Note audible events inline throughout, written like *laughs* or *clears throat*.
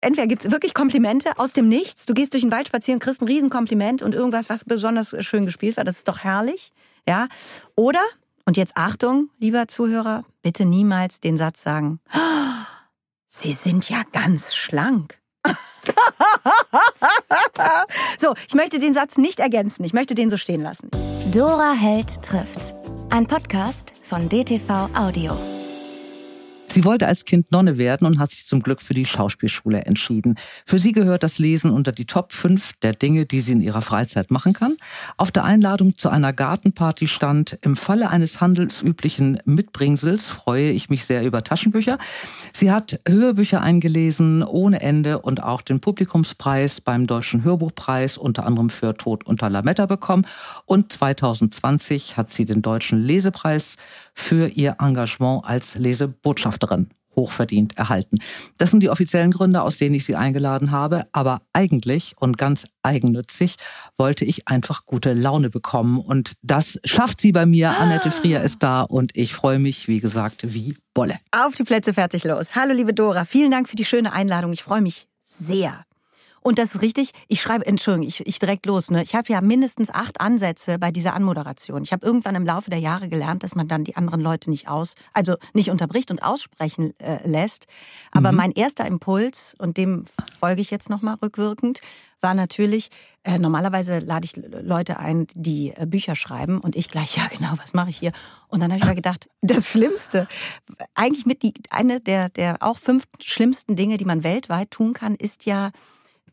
entweder gibt's wirklich Komplimente aus dem Nichts, du gehst durch den Wald spazieren, kriegst ein Riesenkompliment und irgendwas, was besonders schön gespielt war, das ist doch herrlich. Ja. Oder, und jetzt Achtung, lieber Zuhörer, bitte niemals den Satz sagen, "Ah, Sie sind ja ganz schlank. *laughs* so, ich möchte den Satz nicht ergänzen, ich möchte den so stehen lassen. Dora Held trifft. Ein Podcast von DTV Audio. Sie wollte als Kind Nonne werden und hat sich zum Glück für die Schauspielschule entschieden. Für sie gehört das Lesen unter die Top 5 der Dinge, die sie in ihrer Freizeit machen kann. Auf der Einladung zu einer Gartenparty stand, im Falle eines handelsüblichen Mitbringsels freue ich mich sehr über Taschenbücher. Sie hat Hörbücher eingelesen ohne Ende und auch den Publikumspreis beim Deutschen Hörbuchpreis unter anderem für Tod unter Lametta bekommen. Und 2020 hat sie den Deutschen Lesepreis für ihr Engagement als Lesebotschafterin hochverdient erhalten. Das sind die offiziellen Gründe, aus denen ich sie eingeladen habe. Aber eigentlich und ganz eigennützig wollte ich einfach gute Laune bekommen. Und das schafft sie bei mir. Annette Frier ist da und ich freue mich, wie gesagt, wie Bolle. Auf die Plätze, fertig, los. Hallo, liebe Dora, vielen Dank für die schöne Einladung. Ich freue mich sehr. Und das ist richtig, ich schreibe, Entschuldigung, ich, ich direkt los. Ne? Ich habe ja mindestens acht Ansätze bei dieser Anmoderation. Ich habe irgendwann im Laufe der Jahre gelernt, dass man dann die anderen Leute nicht aus, also nicht unterbricht und aussprechen äh, lässt. Aber Mhm. mein erster Impuls, und dem folge ich jetzt nochmal rückwirkend, war natürlich, äh, normalerweise lade ich Leute ein, die äh, Bücher schreiben und ich gleich, *laughs* ja genau, was mache ich hier? Und dann habe ich mir gedacht, das Schlimmste, eigentlich mit die, eine der, der auch fünf schlimmsten Dinge, die man weltweit tun kann, ist ja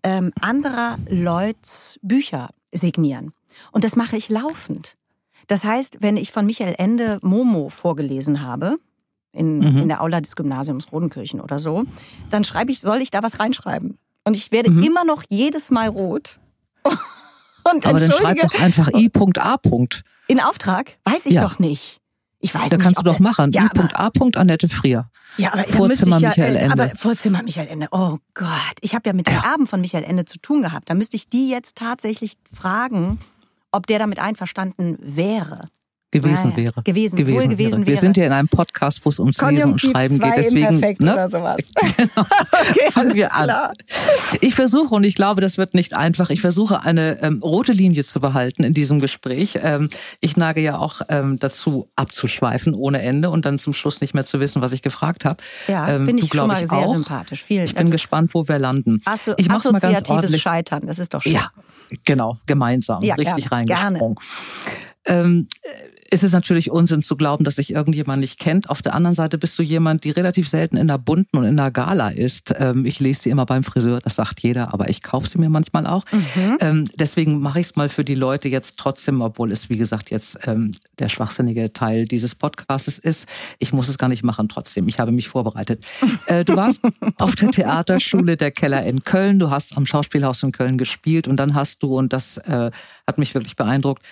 ähm, anderer Leuts Bücher signieren. Und das mache ich laufend. Das heißt, wenn ich von Michael Ende Momo vorgelesen habe, in, Mhm. in der Aula des Gymnasiums Rodenkirchen oder so, dann schreibe ich, soll ich da was reinschreiben? Und ich werde Mhm. immer noch jedes Mal rot. *laughs* Und Aber dann schreib doch einfach I.A. in Auftrag? Weiß ich Ja. doch nicht. Ich weiß Da nicht, kannst du doch machen. Ja, I.A. Annette Frier. ja, aber Vorzimmer ja, Michael äh, Ende. aber Vorzimmer Michael Ende. Oh Gott, ich habe ja mit den Erben von Michael Ende zu tun gehabt. Da müsste ich die jetzt tatsächlich fragen, ob der damit einverstanden wäre. Gewesen Ah, ja. wäre. Gewesen, wohl gewesen Wir wäre. sind ja in einem Podcast, wo es ums Lesen und Schreiben geht. Deswegen ne? oder sowas. *laughs* Genau. Okay, *laughs* Fangen wir an. klar. Ich versuche, und ich glaube, das wird nicht einfach, ich versuche eine ähm, rote Linie zu behalten in diesem Gespräch. Ähm, ich neige ja auch ähm, dazu, abzuschweifen ohne Ende und dann zum Schluss nicht mehr zu wissen, was ich gefragt habe. Ja, Ähm, finde ich schon mal ich, sehr auch. sympathisch. Vielen Ich bin also, gespannt, wo wir landen. Asso ich mach's mal ganz assoziatives ordentlich. Scheitern, das ist doch schön. Ja, genau, gemeinsam, Ja, richtig gerne, reingesprungen. Ähm, es ist natürlich Unsinn zu glauben, dass sich irgendjemand nicht kennt. Auf der anderen Seite bist du jemand, die relativ selten in der bunten und in der Gala ist. Ähm, ich lese sie immer beim Friseur, das sagt jeder, aber ich kaufe sie mir manchmal auch. Mhm. Ähm, deswegen mache ich es mal für die Leute jetzt trotzdem, obwohl es, wie gesagt, jetzt ähm, der schwachsinnige Teil dieses Podcastes ist. Ich muss es gar nicht machen trotzdem. Ich habe mich vorbereitet. *laughs* Äh, du warst auf der Theaterschule der Keller in Köln. Du hast am Schauspielhaus in Köln gespielt und dann hast du, und das äh, hat mich wirklich beeindruckt,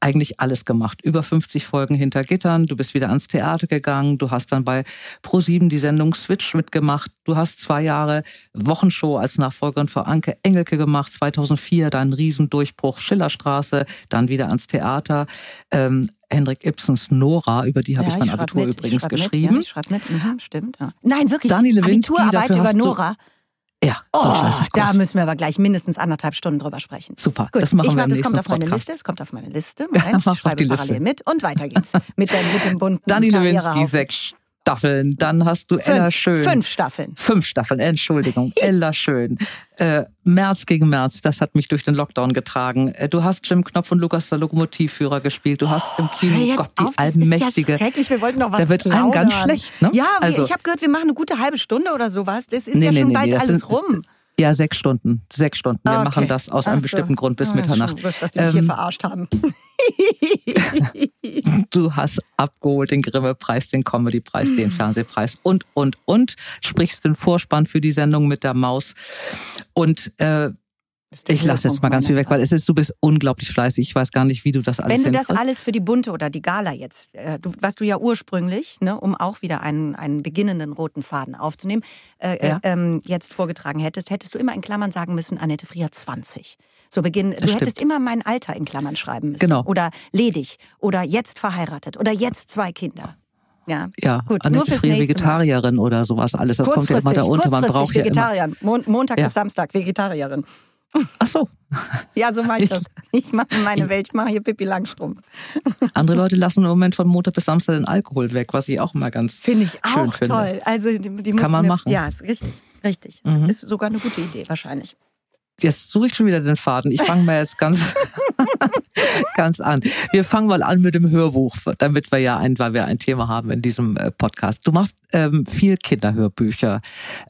eigentlich alles gemacht. Über 50 Folgen hinter Gittern. Du bist wieder ans Theater gegangen. Du hast dann bei Pro7 die Sendung Switch mitgemacht. Du hast zwei Jahre Wochenshow als Nachfolgerin für Anke Engelke gemacht. 2004 dein Riesendurchbruch Schillerstraße. Dann wieder ans Theater. Ähm, Hendrik Ibsens Nora, über die habe Ja, ich mein schreib Abitur mit, ich übrigens schreib mit, geschrieben. Ja, ich schreibe mit, mhm, stimmt. Ja. Nein, wirklich. Dani Lewinsky, Abiturarbeit über Nora. Ja, Oh, da müssen wir aber gleich mindestens anderthalb Stunden drüber sprechen. Super, Gut, das machen ich wir warte, im es kommt auf meine Podcast. Liste, es kommt auf meine Liste. Ja, Moment, *laughs* auf ich schreibe parallel Liste. mit und weiter geht's. Mit, der, mit dem bunten Dani Lewinsky, sechs Staffeln. Dann hast du Ella fünf, Schön. fünf Staffeln. Fünf Staffeln, Entschuldigung. Ella Schön. Äh, März gegen März, das hat mich durch den Lockdown getragen. Äh, du hast Jim Knopf und Lukas der Lokomotivführer gespielt. Du hast im Kino, Gott, die auf, das allmächtige. Ist ja schrecklich, wir wollten noch was Da wird einem ganz plaudern. schlecht, ne? Ja, Also- ich habe gehört, wir machen eine gute halbe Stunde oder sowas. Das ist Nee, ja nee, schon nee, bald alles sind- rum. Ja, sechs Stunden. Sechs Stunden. Wir Okay. machen das aus einem so. bestimmten Grund bis Ah, Mitternacht. Schon dass die mich hier Ähm, verarscht haben. *laughs* *laughs* Du hast abgeholt den Grimme-Preis, den Comedy-Preis, den *clears throat* Fernsehpreis und, und, und. Sprichst den Vorspann für die Sendung mit der Maus. Und äh, ich lasse jetzt mal ganz viel weg, weil es ist, du bist unglaublich fleißig. Ich weiß gar nicht, wie du das alles Wenn du das alles für die Bunte oder die Gala jetzt, äh, du, was du ja ursprünglich, ne, um auch wieder einen, einen beginnenden roten Faden aufzunehmen, äh, Ja. äh, ähm, jetzt vorgetragen hättest, hättest du immer in Klammern sagen müssen, Annette Frier 20. So beginn, du stimmt. hättest immer mein Alter in Klammern schreiben müssen. Genau. Oder ledig. Oder jetzt verheiratet. Oder jetzt zwei Kinder. Ja, Ja, Gut, Annette nur fürs Frier, nächste Mal. Vegetarierin oder sowas alles. Das kommt ja immer da unter. Man braucht ja immer. Montag Ja. bis Samstag Vegetarierin. Ach so. Ja, so mache ich das. Ich mache meine Welt, ich mache hier Pippi Langstrumpf. Andere Leute lassen im Moment von Montag bis Samstag den Alkohol weg, was ich auch mal ganz Finde ich schön auch finde. toll. Also die, die Kann man mir, machen. Mhm. Ja, ist richtig. Richtig. Ist sogar eine gute Idee, wahrscheinlich. Jetzt suche ich schon wieder den Faden. Ich fange mal jetzt ganz, *laughs* ganz an. Wir fangen mal an mit dem Hörbuch, damit wir ja ein, weil wir ein Thema haben in diesem äh, Podcast. Du machst ähm, viel Kinderhörbücher.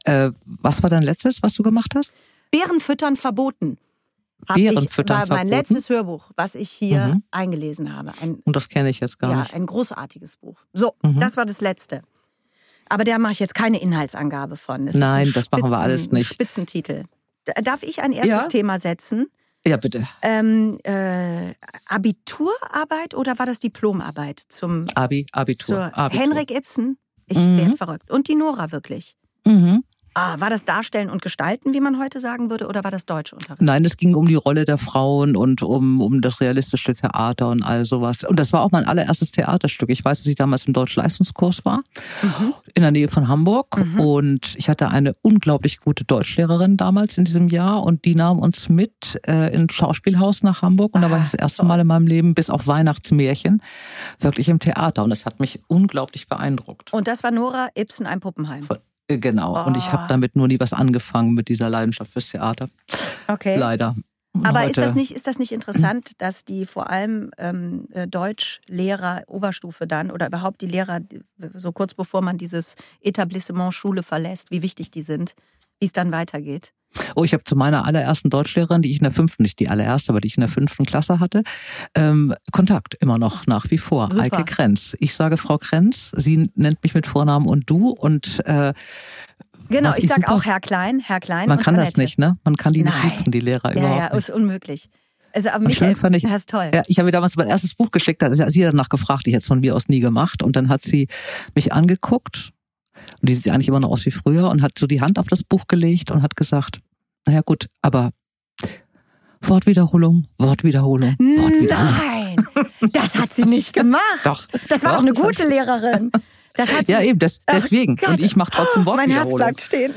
Äh, was war dein letztes, was du gemacht hast? Bären füttern verboten. Hab Beeren ich, füttern war mein verboten? letztes Hörbuch, was ich hier Mhm. eingelesen habe. Ein, Und das kenne ich jetzt gar ja, nicht. ein großartiges Buch. So, Mhm. das war das letzte. Aber da mache ich jetzt keine Inhaltsangabe von. Es Nein, das machen wir Spitzen- alles nicht. Spitzentitel. Darf ich ein erstes Ja. Thema setzen? Ja, bitte. Ähm, äh, Abiturarbeit oder war das Diplomarbeit zum Abi, Abitur. zur Abitur. Henrik Ibsen? Ich Mhm. werd verrückt. Und die Nora wirklich. Mhm. Ah, war das Darstellen und Gestalten, wie man heute sagen würde, oder war das Deutschunterricht? Nein, es ging um die Rolle der Frauen und um, um das realistische Theater und all sowas. Und das war auch mein allererstes Theaterstück. Ich weiß, dass ich damals im Deutschleistungskurs war, in der Nähe von Hamburg. Und ich hatte eine unglaublich gute Deutschlehrerin damals in diesem Jahr und die nahm uns mit äh, ins Schauspielhaus nach Hamburg. Und da war ich das erste Mal in meinem Leben bis auf Weihnachtsmärchen wirklich im Theater. Und das hat mich unglaublich beeindruckt. Und das war Nora Ibsen, ein Puppenheim. Äh, Genau. Und ich Oh. habe damit nur nie was angefangen mit dieser Leidenschaft fürs Theater. Okay. Leider. Und Aber ist das nicht, ist das nicht interessant, *clears throat* dass die vor allem ähm, äh, Deutschlehrer Oberstufe dann oder überhaupt die Lehrer, so kurz bevor man dieses Etablissement Schule verlässt, wie wichtig die sind, wie es dann weitergeht? Oh, ich habe zu meiner allerersten Deutschlehrerin, die ich in der fünften, nicht die allererste, aber die ich in der fünften Klasse hatte, ähm, Kontakt immer noch nach wie vor. Super. Eike Krenz. Ich sage Frau Krenz, sie nennt mich mit Vornamen und du und äh, Genau, ich ich sag super- auch Herr Klein, Herr Klein. man und kann das Annette. nicht, ne? Man kann die nicht duzen, die Lehrer Ja, überhaupt ja, ist unmöglich. Also, aber Michael, fand ich- das ist toll. Ja, ich habe ihr damals mein erstes Buch geschickt, da hat sie danach gefragt, ich hätte es von mir aus nie gemacht. Und dann hat sie mich angeguckt, und die sieht eigentlich immer noch aus wie früher, und hat so die Hand auf das Buch gelegt und hat gesagt, naja gut, aber Wortwiederholung, Wortwiederholung, Wortwiederholung. Nein, das hat sie nicht gemacht. Doch. Das war Doch, doch eine gute Lehrerin. Das hat sie, Ja, eben, das, Ach deswegen. Gott. Und ich mache trotzdem mein Herz Wortwiederholung. bleibt stehen.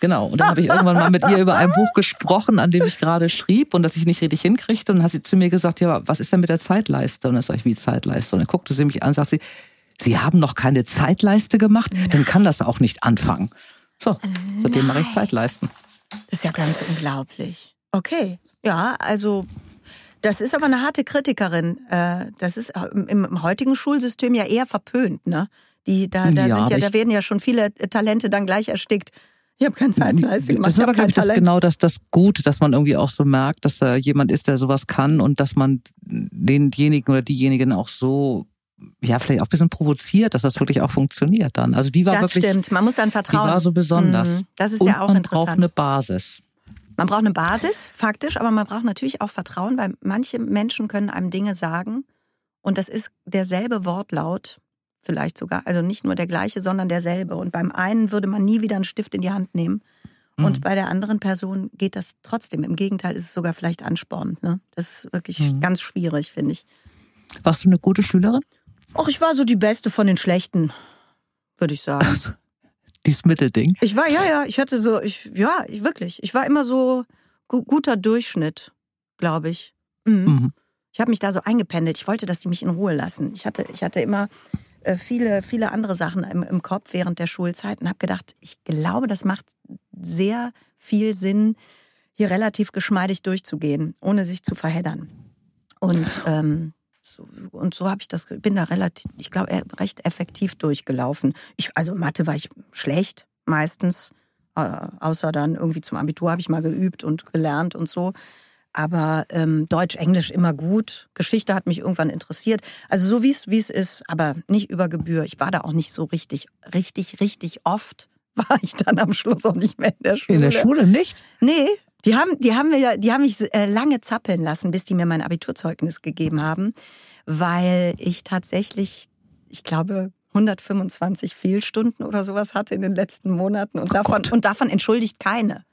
Genau. Und dann habe ich irgendwann mal mit ihr über ein Buch gesprochen, an dem ich gerade schrieb und das ich nicht richtig hinkriegte. Und dann hat sie zu mir gesagt, ja, was ist denn mit der Zeitleiste? Und dann sage ich, wie Zeitleiste? Und dann guckte sie mich an und sagt sie, Sie haben noch keine Zeitleiste gemacht? Dann kann das auch nicht anfangen. So, seitdem mache ich Zeitleisten. Das ist ja ganz unglaublich. Okay, ja, also das ist aber eine harte Kritikerin. Äh, Das ist im im heutigen Schulsystem ja eher verpönt, ne? Die da, da Ja, ja, da werden ja schon viele Talente dann gleich erstickt. Ich habe keine Zeitleiste gemacht. Das ist aber, glaube ich, das genau das, das Gute, dass man irgendwie auch so merkt, dass da jemand ist, der sowas kann und dass man denjenigen oder diejenigen auch so, ja, vielleicht auch ein bisschen provoziert, dass das wirklich auch funktioniert dann. Also die war das wirklich, stimmt. Man muss dann die vertrauen. war so besonders. Mhm. Das ist und ja auch man interessant. braucht eine Basis. Man braucht eine Basis, faktisch, aber man braucht natürlich auch Vertrauen, weil manche Menschen können einem Dinge sagen und das ist derselbe Wortlaut, vielleicht sogar, also nicht nur der gleiche, sondern derselbe. Und beim einen würde man nie wieder einen Stift in die Hand nehmen und Mhm. bei der anderen Person geht das trotzdem. Im Gegenteil ist es sogar vielleicht anspornend. Ne? Das ist wirklich Mhm. ganz schwierig, finde ich. Warst du eine gute Schülerin? Och, ich war so die Beste von den Schlechten, würde ich sagen. Dieses Mittelding. Ich war, ja, ja, ich hatte so, ich, ja, ich, wirklich. Ich war immer so gu guter Durchschnitt, glaube ich. Mhm. Mhm. Ich habe mich da so eingependelt. Ich wollte, dass die mich in Ruhe lassen. Ich hatte, ich hatte immer äh, viele, viele andere Sachen im, im Kopf während der Schulzeit und habe gedacht, ich glaube, das macht sehr viel Sinn, hier relativ geschmeidig durchzugehen, ohne sich zu verheddern. Und ähm, und so habe ich das, bin da relativ, ich glaube, recht effektiv durchgelaufen. Ich, also Mathe war ich schlecht meistens, äh, außer dann irgendwie zum Abitur habe ich mal geübt und gelernt und so. Aber ähm, Deutsch, Englisch immer gut. Geschichte hat mich irgendwann interessiert. Also so wie es wie es ist, aber nicht über Gebühr. Ich war da auch nicht so richtig, richtig, richtig oft. *laughs* War ich dann am Schluss auch nicht mehr in der Schule. In der Schule nicht? Nee, die haben, die haben mir, die haben mich äh, lange zappeln lassen, bis die mir mein Abiturzeugnis gegeben haben, weil ich tatsächlich, ich glaube, 125 Fehlstunden oder sowas hatte in den letzten Monaten und davon und davon entschuldigt keine.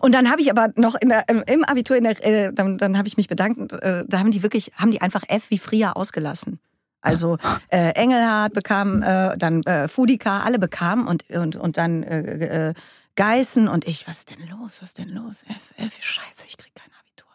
Und dann habe ich aber noch der, im- Abitur, in der, äh, dann, dann habe ich mich bedankt, äh, da haben die wirklich, haben die einfach F wie Fria ausgelassen. Also *laughs* äh, Engelhardt bekam, äh, dann äh, Fudika, alle bekamen und, und, und dann äh, äh, Geißen und ich, was ist denn los, was ist denn los? F, F, scheiße, ich krieg kein Abitur.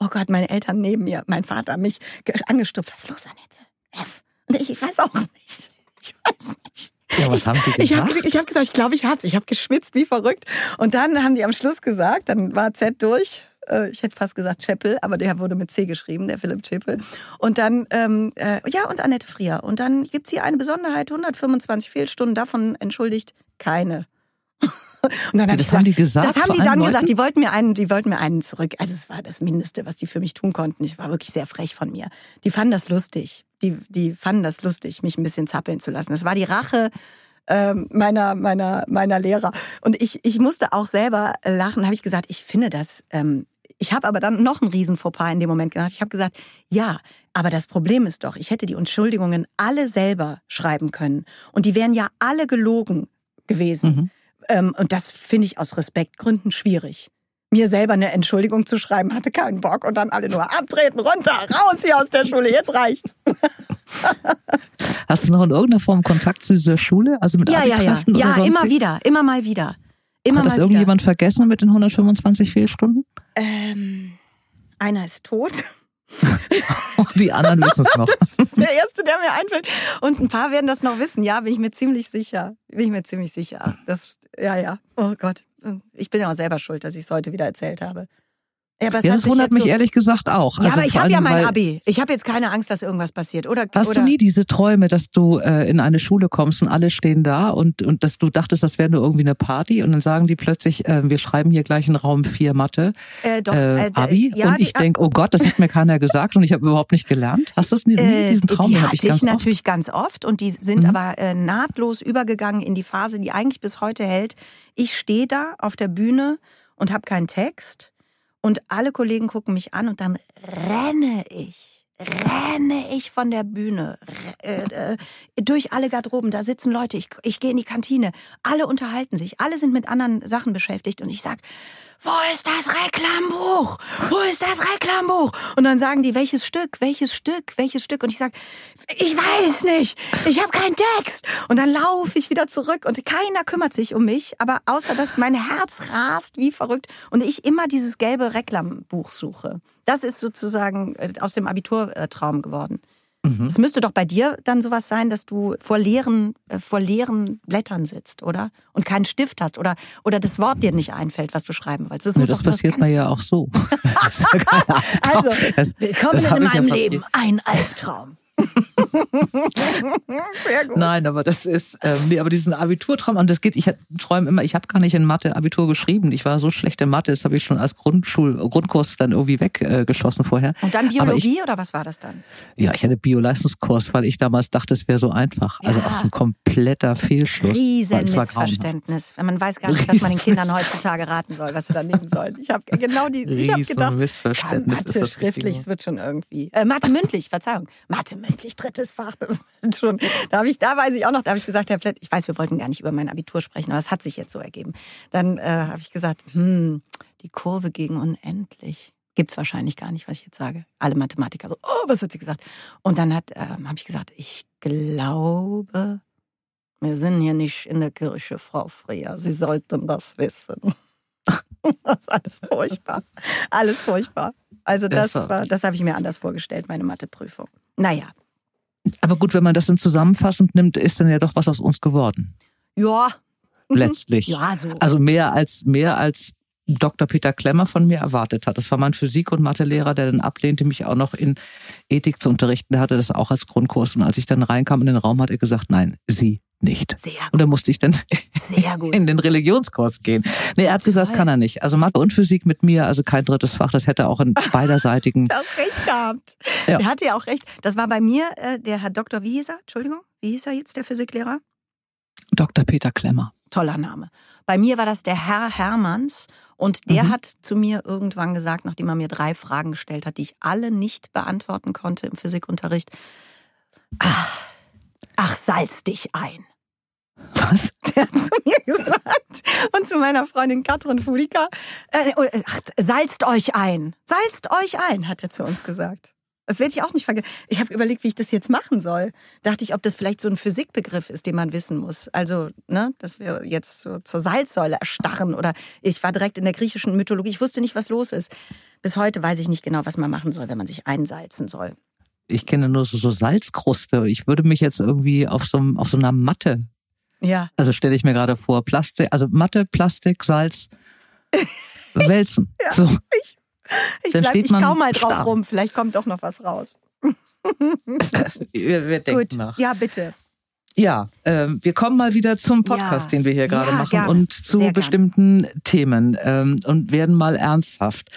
Oh Gott, meine Eltern neben mir, mein Vater mich angestupft. Was ist los, Annette? F. Und ich, ich weiß auch nicht. Ich weiß nicht. Ja, was haben die gesagt? Ich habe ich hab gesagt, ich glaube, ich hab's. Ich habe geschwitzt wie verrückt. Und dann haben die am Schluss gesagt, dann war Z durch. Äh, ich hätte fast gesagt Chappell, aber der wurde mit C geschrieben, der Philipp Chappell. Und dann, ähm, äh, ja, und Annette Frier. Und dann gibt's hier eine Besonderheit, 125 Fehlstunden, davon entschuldigt keine. Und dann hab das ich haben die gesagt. Das haben die dann gesagt. Die wollten mir einen, die wollten mir einen zurück. Also es war das Mindeste, was die für mich tun konnten. Ich war wirklich sehr frech von mir. Die fanden das lustig. Die, die fanden das lustig, mich ein bisschen zappeln zu lassen. Das war die Rache ähm, meiner meiner meiner Lehrer. Und ich ich musste auch selber lachen. Habe ich gesagt, ich finde das. Ähm, ich habe aber dann noch einen riesen Fauxpas in dem Moment gemacht. Ich habe gesagt, ja, aber das Problem ist doch, ich hätte die Entschuldigungen alle selber schreiben können und die wären ja alle gelogen gewesen. Mhm. Ähm, und das finde ich aus Respektgründen schwierig. Mir selber eine Entschuldigung zu schreiben, hatte keinen Bock und dann alle nur abtreten, runter, raus hier aus der Schule, jetzt reicht's. Hast du noch in irgendeiner Form Kontakt zu dieser Schule? Also mit ja, ja, ja, ja, immer wieder, immer mal wieder. Immer Hat das irgendjemand wieder. vergessen mit den 125 Fehlstunden? Ähm, einer ist tot. *laughs* die anderen wissen es noch. *laughs* Das ist der erste, der mir einfällt. Und ein paar werden das noch wissen. Ja, bin ich mir ziemlich sicher. Bin ich mir ziemlich sicher. Das, ja, ja. Oh Gott. Ich bin ja auch selber schuld, dass ich es heute wieder erzählt habe. Ja, ja das wundert mich so ehrlich gesagt auch. Ja, also aber ich habe ja mein Abi. Ich habe jetzt keine Angst, dass irgendwas passiert. Oder, hast oder? du nie diese Träume, dass du äh, in eine Schule kommst und alle stehen da und, und dass du dachtest, das wäre nur irgendwie eine Party und dann sagen die plötzlich, äh, wir schreiben hier gleich in Raum 4 Mathe, äh, doch, äh, äh Abi ja, und ich denke, oh Gott, das hat mir keiner gesagt und ich habe überhaupt nicht gelernt. Hast du es nie, nie äh, diesen Traum? Die hatte ich, ich natürlich oft. ganz oft und die sind mhm. aber äh, nahtlos übergegangen in die Phase, die eigentlich bis heute hält. Ich stehe da auf der Bühne und habe keinen Text und alle Kollegen gucken mich an und dann renne ich, renne ich von der Bühne, äh, äh, durch alle Garderoben. Da sitzen Leute, ich, ich gehe in die Kantine. Alle unterhalten sich, alle sind mit anderen Sachen beschäftigt. Und ich sag, wo ist das Reklambuch? Wo ist das Reklambuch? Und dann sagen die, welches Stück, welches Stück, welches Stück? Und ich sag, ich weiß nicht, ich habe keinen Text. Und dann laufe ich wieder zurück und keiner kümmert sich um mich, aber außer dass mein Herz rast wie verrückt und ich immer dieses gelbe Reklambuch suche. Das ist sozusagen äh, aus dem Abiturtraum geworden. Mhm. Es müsste doch bei dir dann sowas sein, dass du vor leeren, äh, vor leeren Blättern sitzt, oder? Und keinen Stift hast oder, oder das Wort dir nicht einfällt, was du schreiben willst. Das, ja, das passiert mir ja auch so. *laughs* also, willkommen in meinem Leben. Ein Albtraum. *laughs* Sehr gut. Nein, aber das ist, ähm, nee, aber diesen Abiturtraum, und das geht, ich träume immer, ich habe gar nicht in Mathe Abitur geschrieben. Ich war so schlecht in Mathe, das habe ich schon als Grundschul, Grundkurs dann irgendwie weggeschossen äh, vorher. Und dann Biologie ich, oder was war das dann? Ja, ich hatte Bio-Leistungskurs, weil ich damals dachte, es wäre so einfach. Also ja. auch so ein kompletter Fehlschluss. Riesenmissverständnis. Wenn man weiß gar nicht, was man den Kindern heutzutage raten soll, was sie da nehmen sollen. Ich habe genau die, ich habe gedacht, Missverständnis Mathe schriftlich, es wird schon irgendwie. Äh, Mathe mündlich, Verzeihung. Mathe mündlich, drittes Fach, das schon. Da habe ich, da weiß ich auch noch, da habe ich gesagt, Herr Flett, ich weiß, wir wollten gar nicht über mein Abitur sprechen, aber es hat sich jetzt so ergeben. Dann äh, habe ich gesagt, hm, die Kurve gegen unendlich. Gibt's wahrscheinlich gar nicht, was ich jetzt sage. Alle Mathematiker so, oh, was hat sie gesagt? Und dann hat, ähm, habe ich gesagt, ich glaube, wir sind hier nicht in der Kirche, Frau Freya. Sie sollten das wissen. *laughs* das ist alles furchtbar. Alles furchtbar. Also das, das war, das habe ich mir anders vorgestellt, meine Matheprüfung. Naja, aber gut, wenn man das dann zusammenfassend nimmt, ist dann ja doch was aus uns geworden. Ja. Letztlich. Ja, so. Also mehr als, mehr als Dr. Peter Klemmer von mir erwartet hat. Das war mein Physik- und Mathelehrer, der dann ablehnte, mich auch noch in Ethik zu unterrichten. Der hatte das auch als Grundkurs. Und als ich dann reinkam in den Raum, hat er gesagt, nein, Sie nicht. Sehr gut. Und dann musste ich dann *laughs* in den Religionskurs gehen. Nee, er hat gesagt, das kann er nicht. Also Mathe und Physik mit mir, also kein drittes Fach, das hätte er auch in *laughs* beiderseitigen. er hat recht gehabt. Ja. Er hatte ja auch recht. Das war bei mir äh, der Herr Doktor, wie hieß er? Entschuldigung, wie hieß er jetzt, der Physiklehrer? Dr. Peter Klemmer. Toller Name. Bei mir war das der Herr Hermanns und der mhm. hat zu mir irgendwann gesagt, nachdem er mir drei Fragen gestellt hat, die ich alle nicht beantworten konnte im Physikunterricht, ach, ach salz dich ein. Was? Der hat zu mir gesagt und zu meiner Freundin Katrin Fulika, äh, ach, salzt euch ein. Salzt euch ein, hat er zu uns gesagt. Das werde ich auch nicht vergessen. Ich habe überlegt, wie ich das jetzt machen soll. Dachte ich, ob das vielleicht so ein Physikbegriff ist, den man wissen muss. Also, ne, dass wir jetzt so zur Salzsäule erstarren oder ich war direkt in der griechischen Mythologie. Ich wusste nicht, was los ist. Bis heute weiß ich nicht genau, was man machen soll, wenn man sich einsalzen soll. Ich kenne nur so, so Salzkruste. Ich würde mich jetzt irgendwie auf so, auf so einer Matte. Ja. Also stelle ich mir gerade vor, Plastik, also Matte, Plastik, Salz, *laughs* wälzen. ja, so. Ich, ich, bleib, ich kau mal drauf starr. rum, vielleicht kommt doch noch was raus. *laughs* wir, wir denken Gut. nach. Ja, bitte. Ja, äh, wir kommen mal wieder zum Podcast, ja. den wir hier gerade ja, machen gerne. und zu Sehr bestimmten Themen ähm, und werden mal ernsthaft.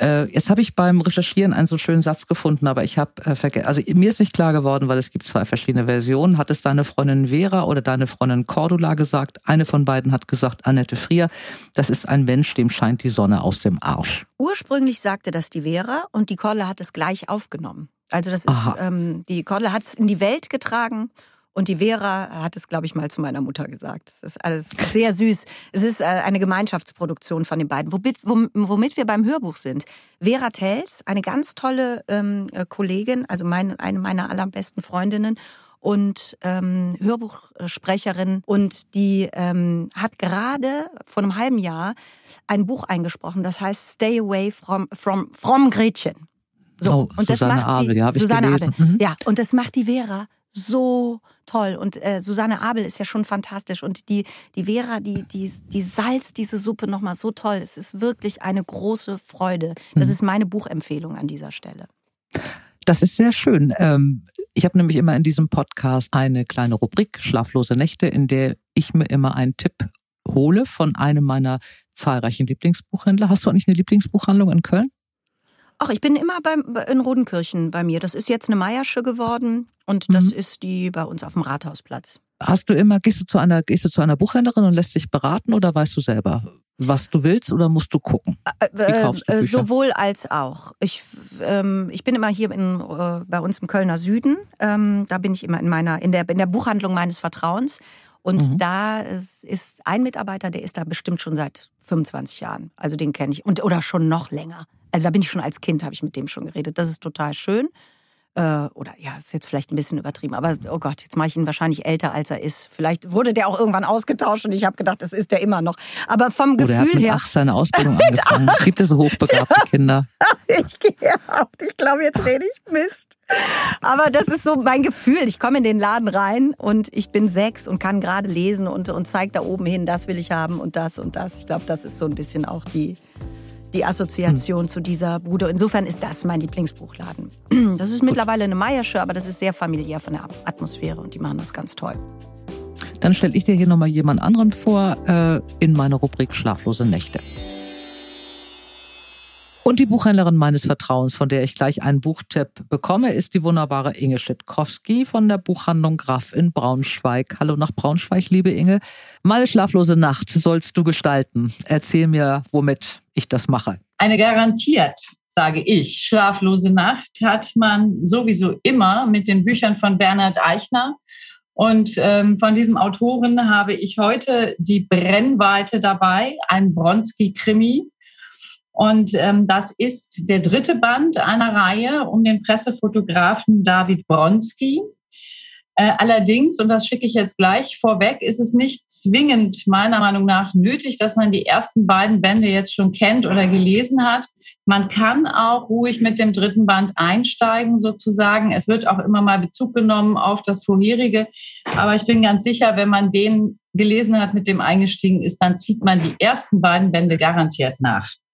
Äh, jetzt habe ich beim Recherchieren einen so schönen Satz gefunden, aber ich habe äh, vergessen. Also mir ist nicht klar geworden, weil es gibt zwei verschiedene Versionen. Hat es deine Freundin Vera oder deine Freundin Cordula gesagt? Eine von beiden hat gesagt, Annette Frier, das ist ein Mensch, dem scheint die Sonne aus dem Arsch. Ursprünglich sagte das die Vera und die Cordula hat es gleich aufgenommen. Also das ist, ähm, die Cordula hat es in die Welt getragen und die Vera hat es, glaube ich, mal zu meiner Mutter gesagt. Das ist alles sehr süß. Es ist äh, eine Gemeinschaftsproduktion von den beiden, womit, wir beim Hörbuch sind. Vera Tells, eine ganz tolle ähm, Kollegin, also meine, eine meiner allerbesten Freundinnen und ähm, Hörbuchsprecherin und die ähm, hat gerade vor einem halben Jahr ein Buch eingesprochen, das heißt Stay Away from, from, from Gretchen. So, oh, und das Susanne macht Abel, sie, Susanne gelesen. Abel. Mhm. Ja, und das macht die Vera so toll. Und äh, Susanne Abel ist ja schon fantastisch. Und die, die Vera, die, die, die salzt diese Suppe nochmal so toll. Es ist wirklich eine große Freude. Das Mhm. ist meine Buchempfehlung an dieser Stelle. Das ist sehr schön. Ähm, ich habe nämlich immer in diesem Podcast eine kleine Rubrik, Schlaflose Nächte, in der ich mir immer einen Tipp hole von einem meiner zahlreichen Lieblingsbuchhändler. Hast du eigentlich eine Lieblingsbuchhandlung in Köln? Ach, ich bin immer beim, in Rodenkirchen bei mir. Das ist jetzt eine Meiersche geworden und das Mhm. ist die bei uns auf dem Rathausplatz. Hast du immer, gehst du zu einer, gehst du zu einer Buchhändlerin und lässt dich beraten oder weißt du selber, was du willst oder musst du gucken? Wie kaufst du Äh, Bücher? sowohl als auch. Ich, ähm, ich bin immer hier in, äh, bei uns im Kölner Süden. Ähm, da bin ich immer in meiner, in der, in der Buchhandlung meines Vertrauens. Und Mhm. da ist, ist ein Mitarbeiter, der ist da bestimmt schon seit 25 Jahren. Also den kenne ich. Und, oder schon noch länger. Also da bin ich schon als Kind, habe ich mit dem schon geredet. Das ist total schön. Äh, oder ja, ist jetzt vielleicht ein bisschen übertrieben. Aber oh Gott, jetzt mache ich ihn wahrscheinlich älter, als er ist. Vielleicht wurde der auch irgendwann ausgetauscht und ich habe gedacht, das ist der immer noch. Aber vom Oder er hat Gefühl mit her. acht seine Ausbildung *laughs* angefangen. Es gibt ja so hochbegabte *laughs* Kinder. Ich gehe out. Ich glaube, jetzt rede ich Mist. Aber das ist so mein Gefühl. Ich komme in den Laden rein und ich bin sechs und kann gerade lesen und, und zeige da oben hin, das will ich haben und das und das. Ich glaube, das ist so ein bisschen auch die, die Assoziation Hm. zu dieser Bude. Insofern ist das mein Lieblingsbuchladen. *clears throat* Das ist mittlerweile eine Meiersche, aber das ist sehr familiär von der Atmosphäre und die machen das ganz toll. Dann stelle ich dir hier nochmal jemand anderen vor äh, in meiner Rubrik Schlaflose Nächte. Und die Buchhändlerin meines Vertrauens, von der ich gleich einen Buchtipp bekomme, ist die wunderbare Inge Schittkowski von der Buchhandlung Graf in Braunschweig. Hallo nach Braunschweig, liebe Inge. Meine schlaflose Nacht sollst du gestalten. Erzähl mir, womit ich das mache. Eine garantiert, sage ich, schlaflose Nacht hat man sowieso immer mit den Büchern von Bernhard Eichner. Und ähm, von diesem Autoren habe ich heute die Brennweite dabei, ein Bronski-Krimi. Und ähm, das ist der dritte Band einer Reihe um den Pressefotografen David Bronski. Äh, allerdings, und das schicke ich jetzt gleich vorweg, ist es nicht zwingend meiner Meinung nach nötig, dass man die ersten beiden Bände jetzt schon kennt oder gelesen hat. Man kann auch ruhig mit dem dritten Band einsteigen, sozusagen. Es wird auch immer mal Bezug genommen auf das vorherige. Aber ich bin ganz sicher, wenn man den gelesen hat, mit dem eingestiegen ist, dann zieht man die ersten beiden Bände garantiert nach.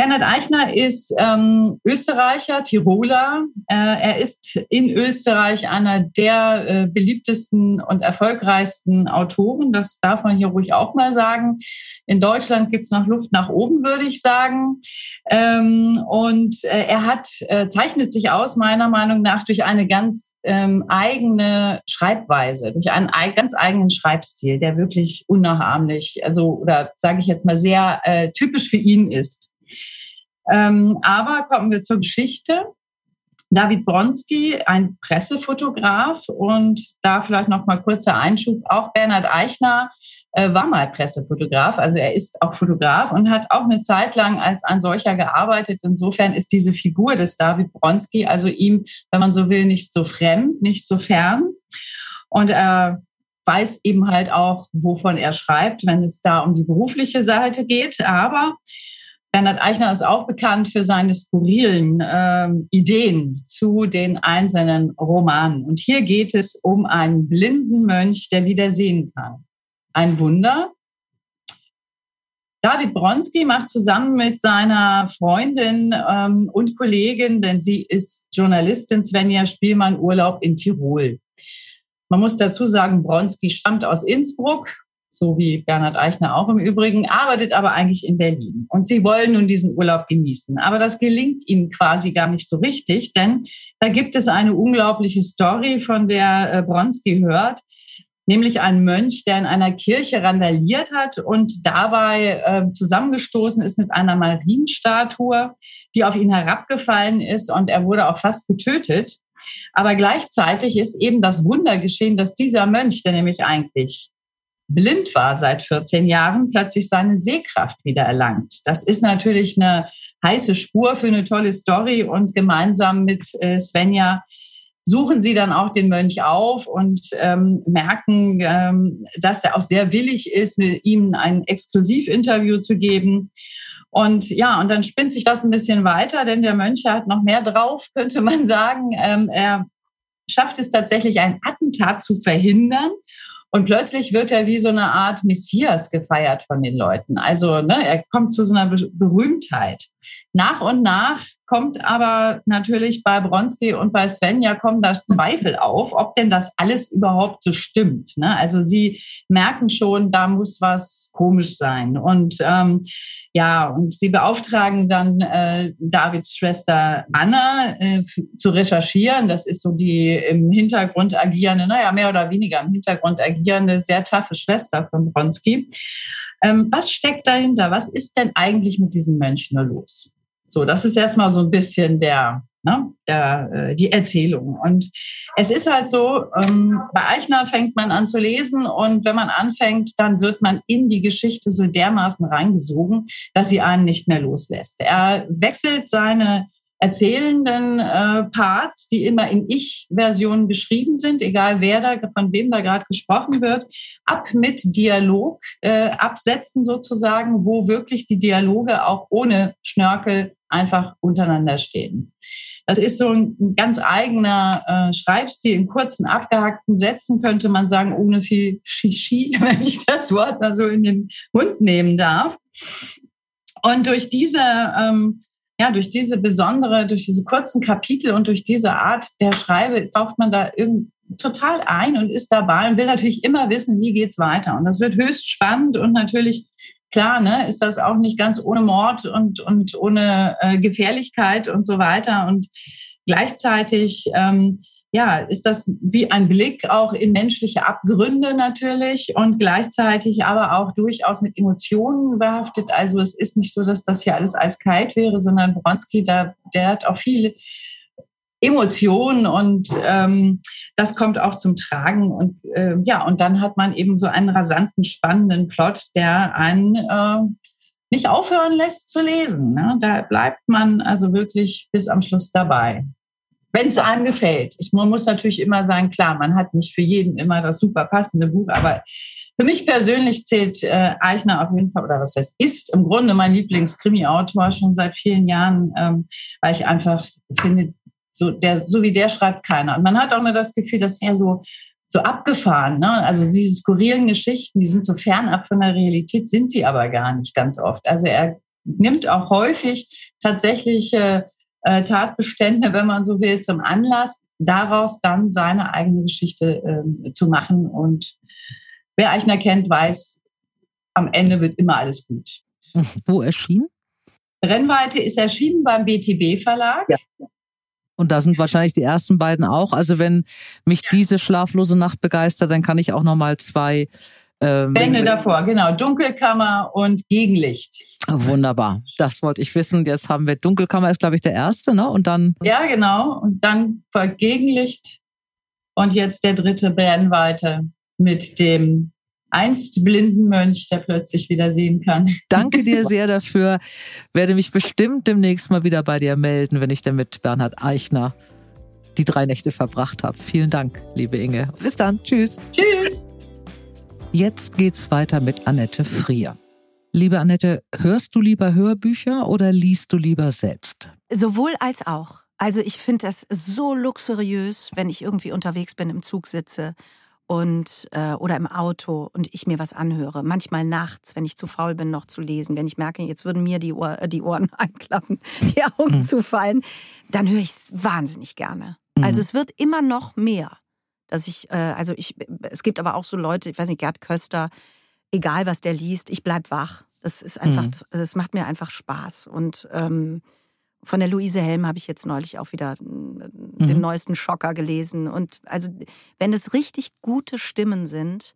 Bernhard Eichner ist ähm, Österreicher, Tiroler. Äh, er ist in Österreich einer der äh, beliebtesten und erfolgreichsten Autoren. Das darf man hier ruhig auch mal sagen. In Deutschland gibt es noch Luft nach oben, würde ich sagen. Ähm, und äh, er hat, äh, zeichnet sich aus, meiner Meinung nach, durch eine ganz ähm, eigene Schreibweise, durch einen ei ganz eigenen Schreibstil, der wirklich unnachahmlich, also oder sage ich jetzt mal sehr äh, typisch für ihn ist. Ähm, aber kommen wir zur Geschichte. David Bronski, ein Pressefotograf und da vielleicht noch mal kurzer Einschub. Auch Bernhard Eichner äh, war mal Pressefotograf. Also er ist auch Fotograf und hat auch eine Zeit lang als ein solcher gearbeitet. Insofern ist diese Figur des David Bronski also ihm, wenn man so will, nicht so fremd, nicht so fern. Und er weiß eben halt auch, wovon er schreibt, wenn es da um die berufliche Seite geht. Aber Bernhard Eichner ist auch bekannt für seine skurrilen äh, Ideen zu den einzelnen Romanen. Und hier geht es um einen blinden Mönch, der wieder sehen kann. Ein Wunder. David Bronski macht zusammen mit seiner Freundin ähm, und Kollegin, denn sie ist Journalistin Svenja Spielmann, Urlaub in Tirol. Man muss dazu sagen, Bronski stammt aus Innsbruck so wie Bernhard Eichner auch im Übrigen, arbeitet aber eigentlich in Berlin. Und sie wollen nun diesen Urlaub genießen. Aber das gelingt ihnen quasi gar nicht so richtig, denn da gibt es eine unglaubliche Story, von der äh, Bronski hört, nämlich ein Mönch, der in einer Kirche randaliert hat und dabei äh, zusammengestoßen ist mit einer Marienstatue, die auf ihn herabgefallen ist und er wurde auch fast getötet. Aber gleichzeitig ist eben das Wunder geschehen, dass dieser Mönch, der nämlich eigentlich blind war seit 14 Jahren, plötzlich seine Sehkraft wieder erlangt. Das ist natürlich eine heiße Spur für eine tolle Story und gemeinsam mit äh, Svenja suchen sie dann auch den Mönch auf und ähm, merken, ähm, dass er auch sehr willig ist, ihm ein Exklusivinterview zu geben. Und ja, und dann spinnt sich das ein bisschen weiter, denn der Mönch hat noch mehr drauf, *laughs* könnte man sagen. Ähm, er schafft es tatsächlich, ein Attentat zu verhindern und plötzlich wird er wie so eine Art Messias gefeiert von den Leuten. Also ne, er kommt zu so einer Berühmtheit. Nach und nach kommt aber natürlich bei Bronski und bei Svenja kommen da Zweifel auf, ob denn das alles überhaupt so stimmt. Ne? Also sie merken schon, da muss was komisch sein. Und ähm, ja, und sie beauftragen dann äh, Davids Schwester Anna äh, zu recherchieren. Das ist so die im Hintergrund agierende, naja, mehr oder weniger im Hintergrund agierende, sehr taffe Schwester von Bronski. Ähm, was steckt dahinter? Was ist denn eigentlich mit diesen Mönchen nur los? So, das ist erstmal so ein bisschen der, ne, der, äh, die Erzählung. Und es ist halt so, ähm, bei Eichner fängt man an zu lesen und wenn man anfängt, dann wird man in die Geschichte so dermaßen reingesogen, dass sie einen nicht mehr loslässt. Er wechselt seine erzählenden äh, Parts, die immer in Ich-Versionen geschrieben sind, egal wer da, von wem da gerade gesprochen wird, ab mit Dialog, äh, absetzen sozusagen, wo wirklich die Dialoge auch ohne Schnörkel einfach untereinander stehen. Das ist so ein, ganz eigener äh, Schreibstil in kurzen, abgehackten Sätzen, könnte man sagen, ohne viel Shishi, *laughs* wenn ich das Wort mal so in den Mund nehmen darf. Und durch diese ähm, ja, durch diese besondere, durch diese kurzen Kapitel und durch diese Art der Schreibe taucht man da total ein und ist dabei und will natürlich immer wissen, wie geht's weiter. Und das wird höchst spannend und natürlich klar, ne, ist das auch nicht ganz ohne Mord und und ohne äh, Gefährlichkeit und so weiter und gleichzeitig ähm, ja, ist das wie ein Blick auch in menschliche Abgründe natürlich und gleichzeitig aber auch durchaus mit Emotionen behaftet. Also es ist nicht so, dass das hier alles eiskalt wäre, sondern Bronski, da, der hat auch viele Emotionen und ähm, das kommt auch zum Tragen. Und äh, ja, und dann hat man eben so einen rasanten, spannenden Plot, der einen äh, nicht aufhören lässt zu lesen. Ne? Da bleibt man also wirklich bis am Schluss dabei wenn es einem gefällt. Ich, man muss natürlich immer sagen, klar, man hat nicht für jeden immer das super passende Buch, aber für mich persönlich zählt äh, Eichner auf jeden Fall, oder was heißt, ist im Grunde mein Lieblingskrimi-Autor schon seit vielen Jahren, ähm, weil ich einfach finde, so, der, so wie der schreibt keiner. Und man hat auch immer das Gefühl, dass er so, so abgefahren, ne? also diese skurrilen Geschichten, die sind so fernab von der Realität, sind sie aber gar nicht ganz oft. Also er nimmt auch häufig tatsächlich äh, äh, Tatbestände, wenn man so will, zum Anlass, daraus dann seine eigene Geschichte äh, zu machen. Und wer Eichner kennt, weiß, am Ende wird immer alles gut. *laughs* Wo erschien? Rennweite ist erschienen beim BTB Verlag. Ja. Und da sind wahrscheinlich die ersten beiden auch. Also wenn mich ja. diese schlaflose Nacht begeistert, dann kann ich auch noch mal zwei ähm, Bände davor, genau. Dunkelkammer und Gegenlicht. Wunderbar. Das wollte ich wissen. Jetzt haben wir Dunkelkammer ist, glaube ich, der erste, ne? Und dann. Ja, genau. Und dann Gegenlicht. Und jetzt der dritte Brennweite mit dem einst blinden Mönch, der plötzlich wieder sehen kann. Danke dir *laughs* sehr dafür. Werde mich bestimmt demnächst mal wieder bei dir melden, wenn ich dann mit Bernhard Eichner die drei Nächte verbracht habe. Vielen Dank, liebe Inge. Bis dann. Tschüss. Tschüss. Jetzt geht's weiter mit Annette Frier. Liebe Annette, hörst du lieber Hörbücher oder liest du lieber selbst? Sowohl als auch. Also ich finde das so luxuriös, wenn ich irgendwie unterwegs bin, im Zug sitze und äh, oder im Auto und ich mir was anhöre. Manchmal nachts, wenn ich zu faul bin, noch zu lesen. Wenn ich merke, jetzt würden mir die, Ohr, äh, die Ohren *laughs* einklappen, die Augen mhm. zufallen, dann höre ich es wahnsinnig gerne. Mhm. Also es wird immer noch mehr. Dass ich, äh, also ich, es gibt aber auch so Leute, ich weiß nicht, Gerd Köster, egal was der liest, ich bleib wach. Das ist einfach, mhm. das macht mir einfach Spaß. Und ähm, von der Luise Helm habe ich jetzt neulich auch wieder den mhm. neuesten Schocker gelesen. Und also, wenn es richtig gute Stimmen sind,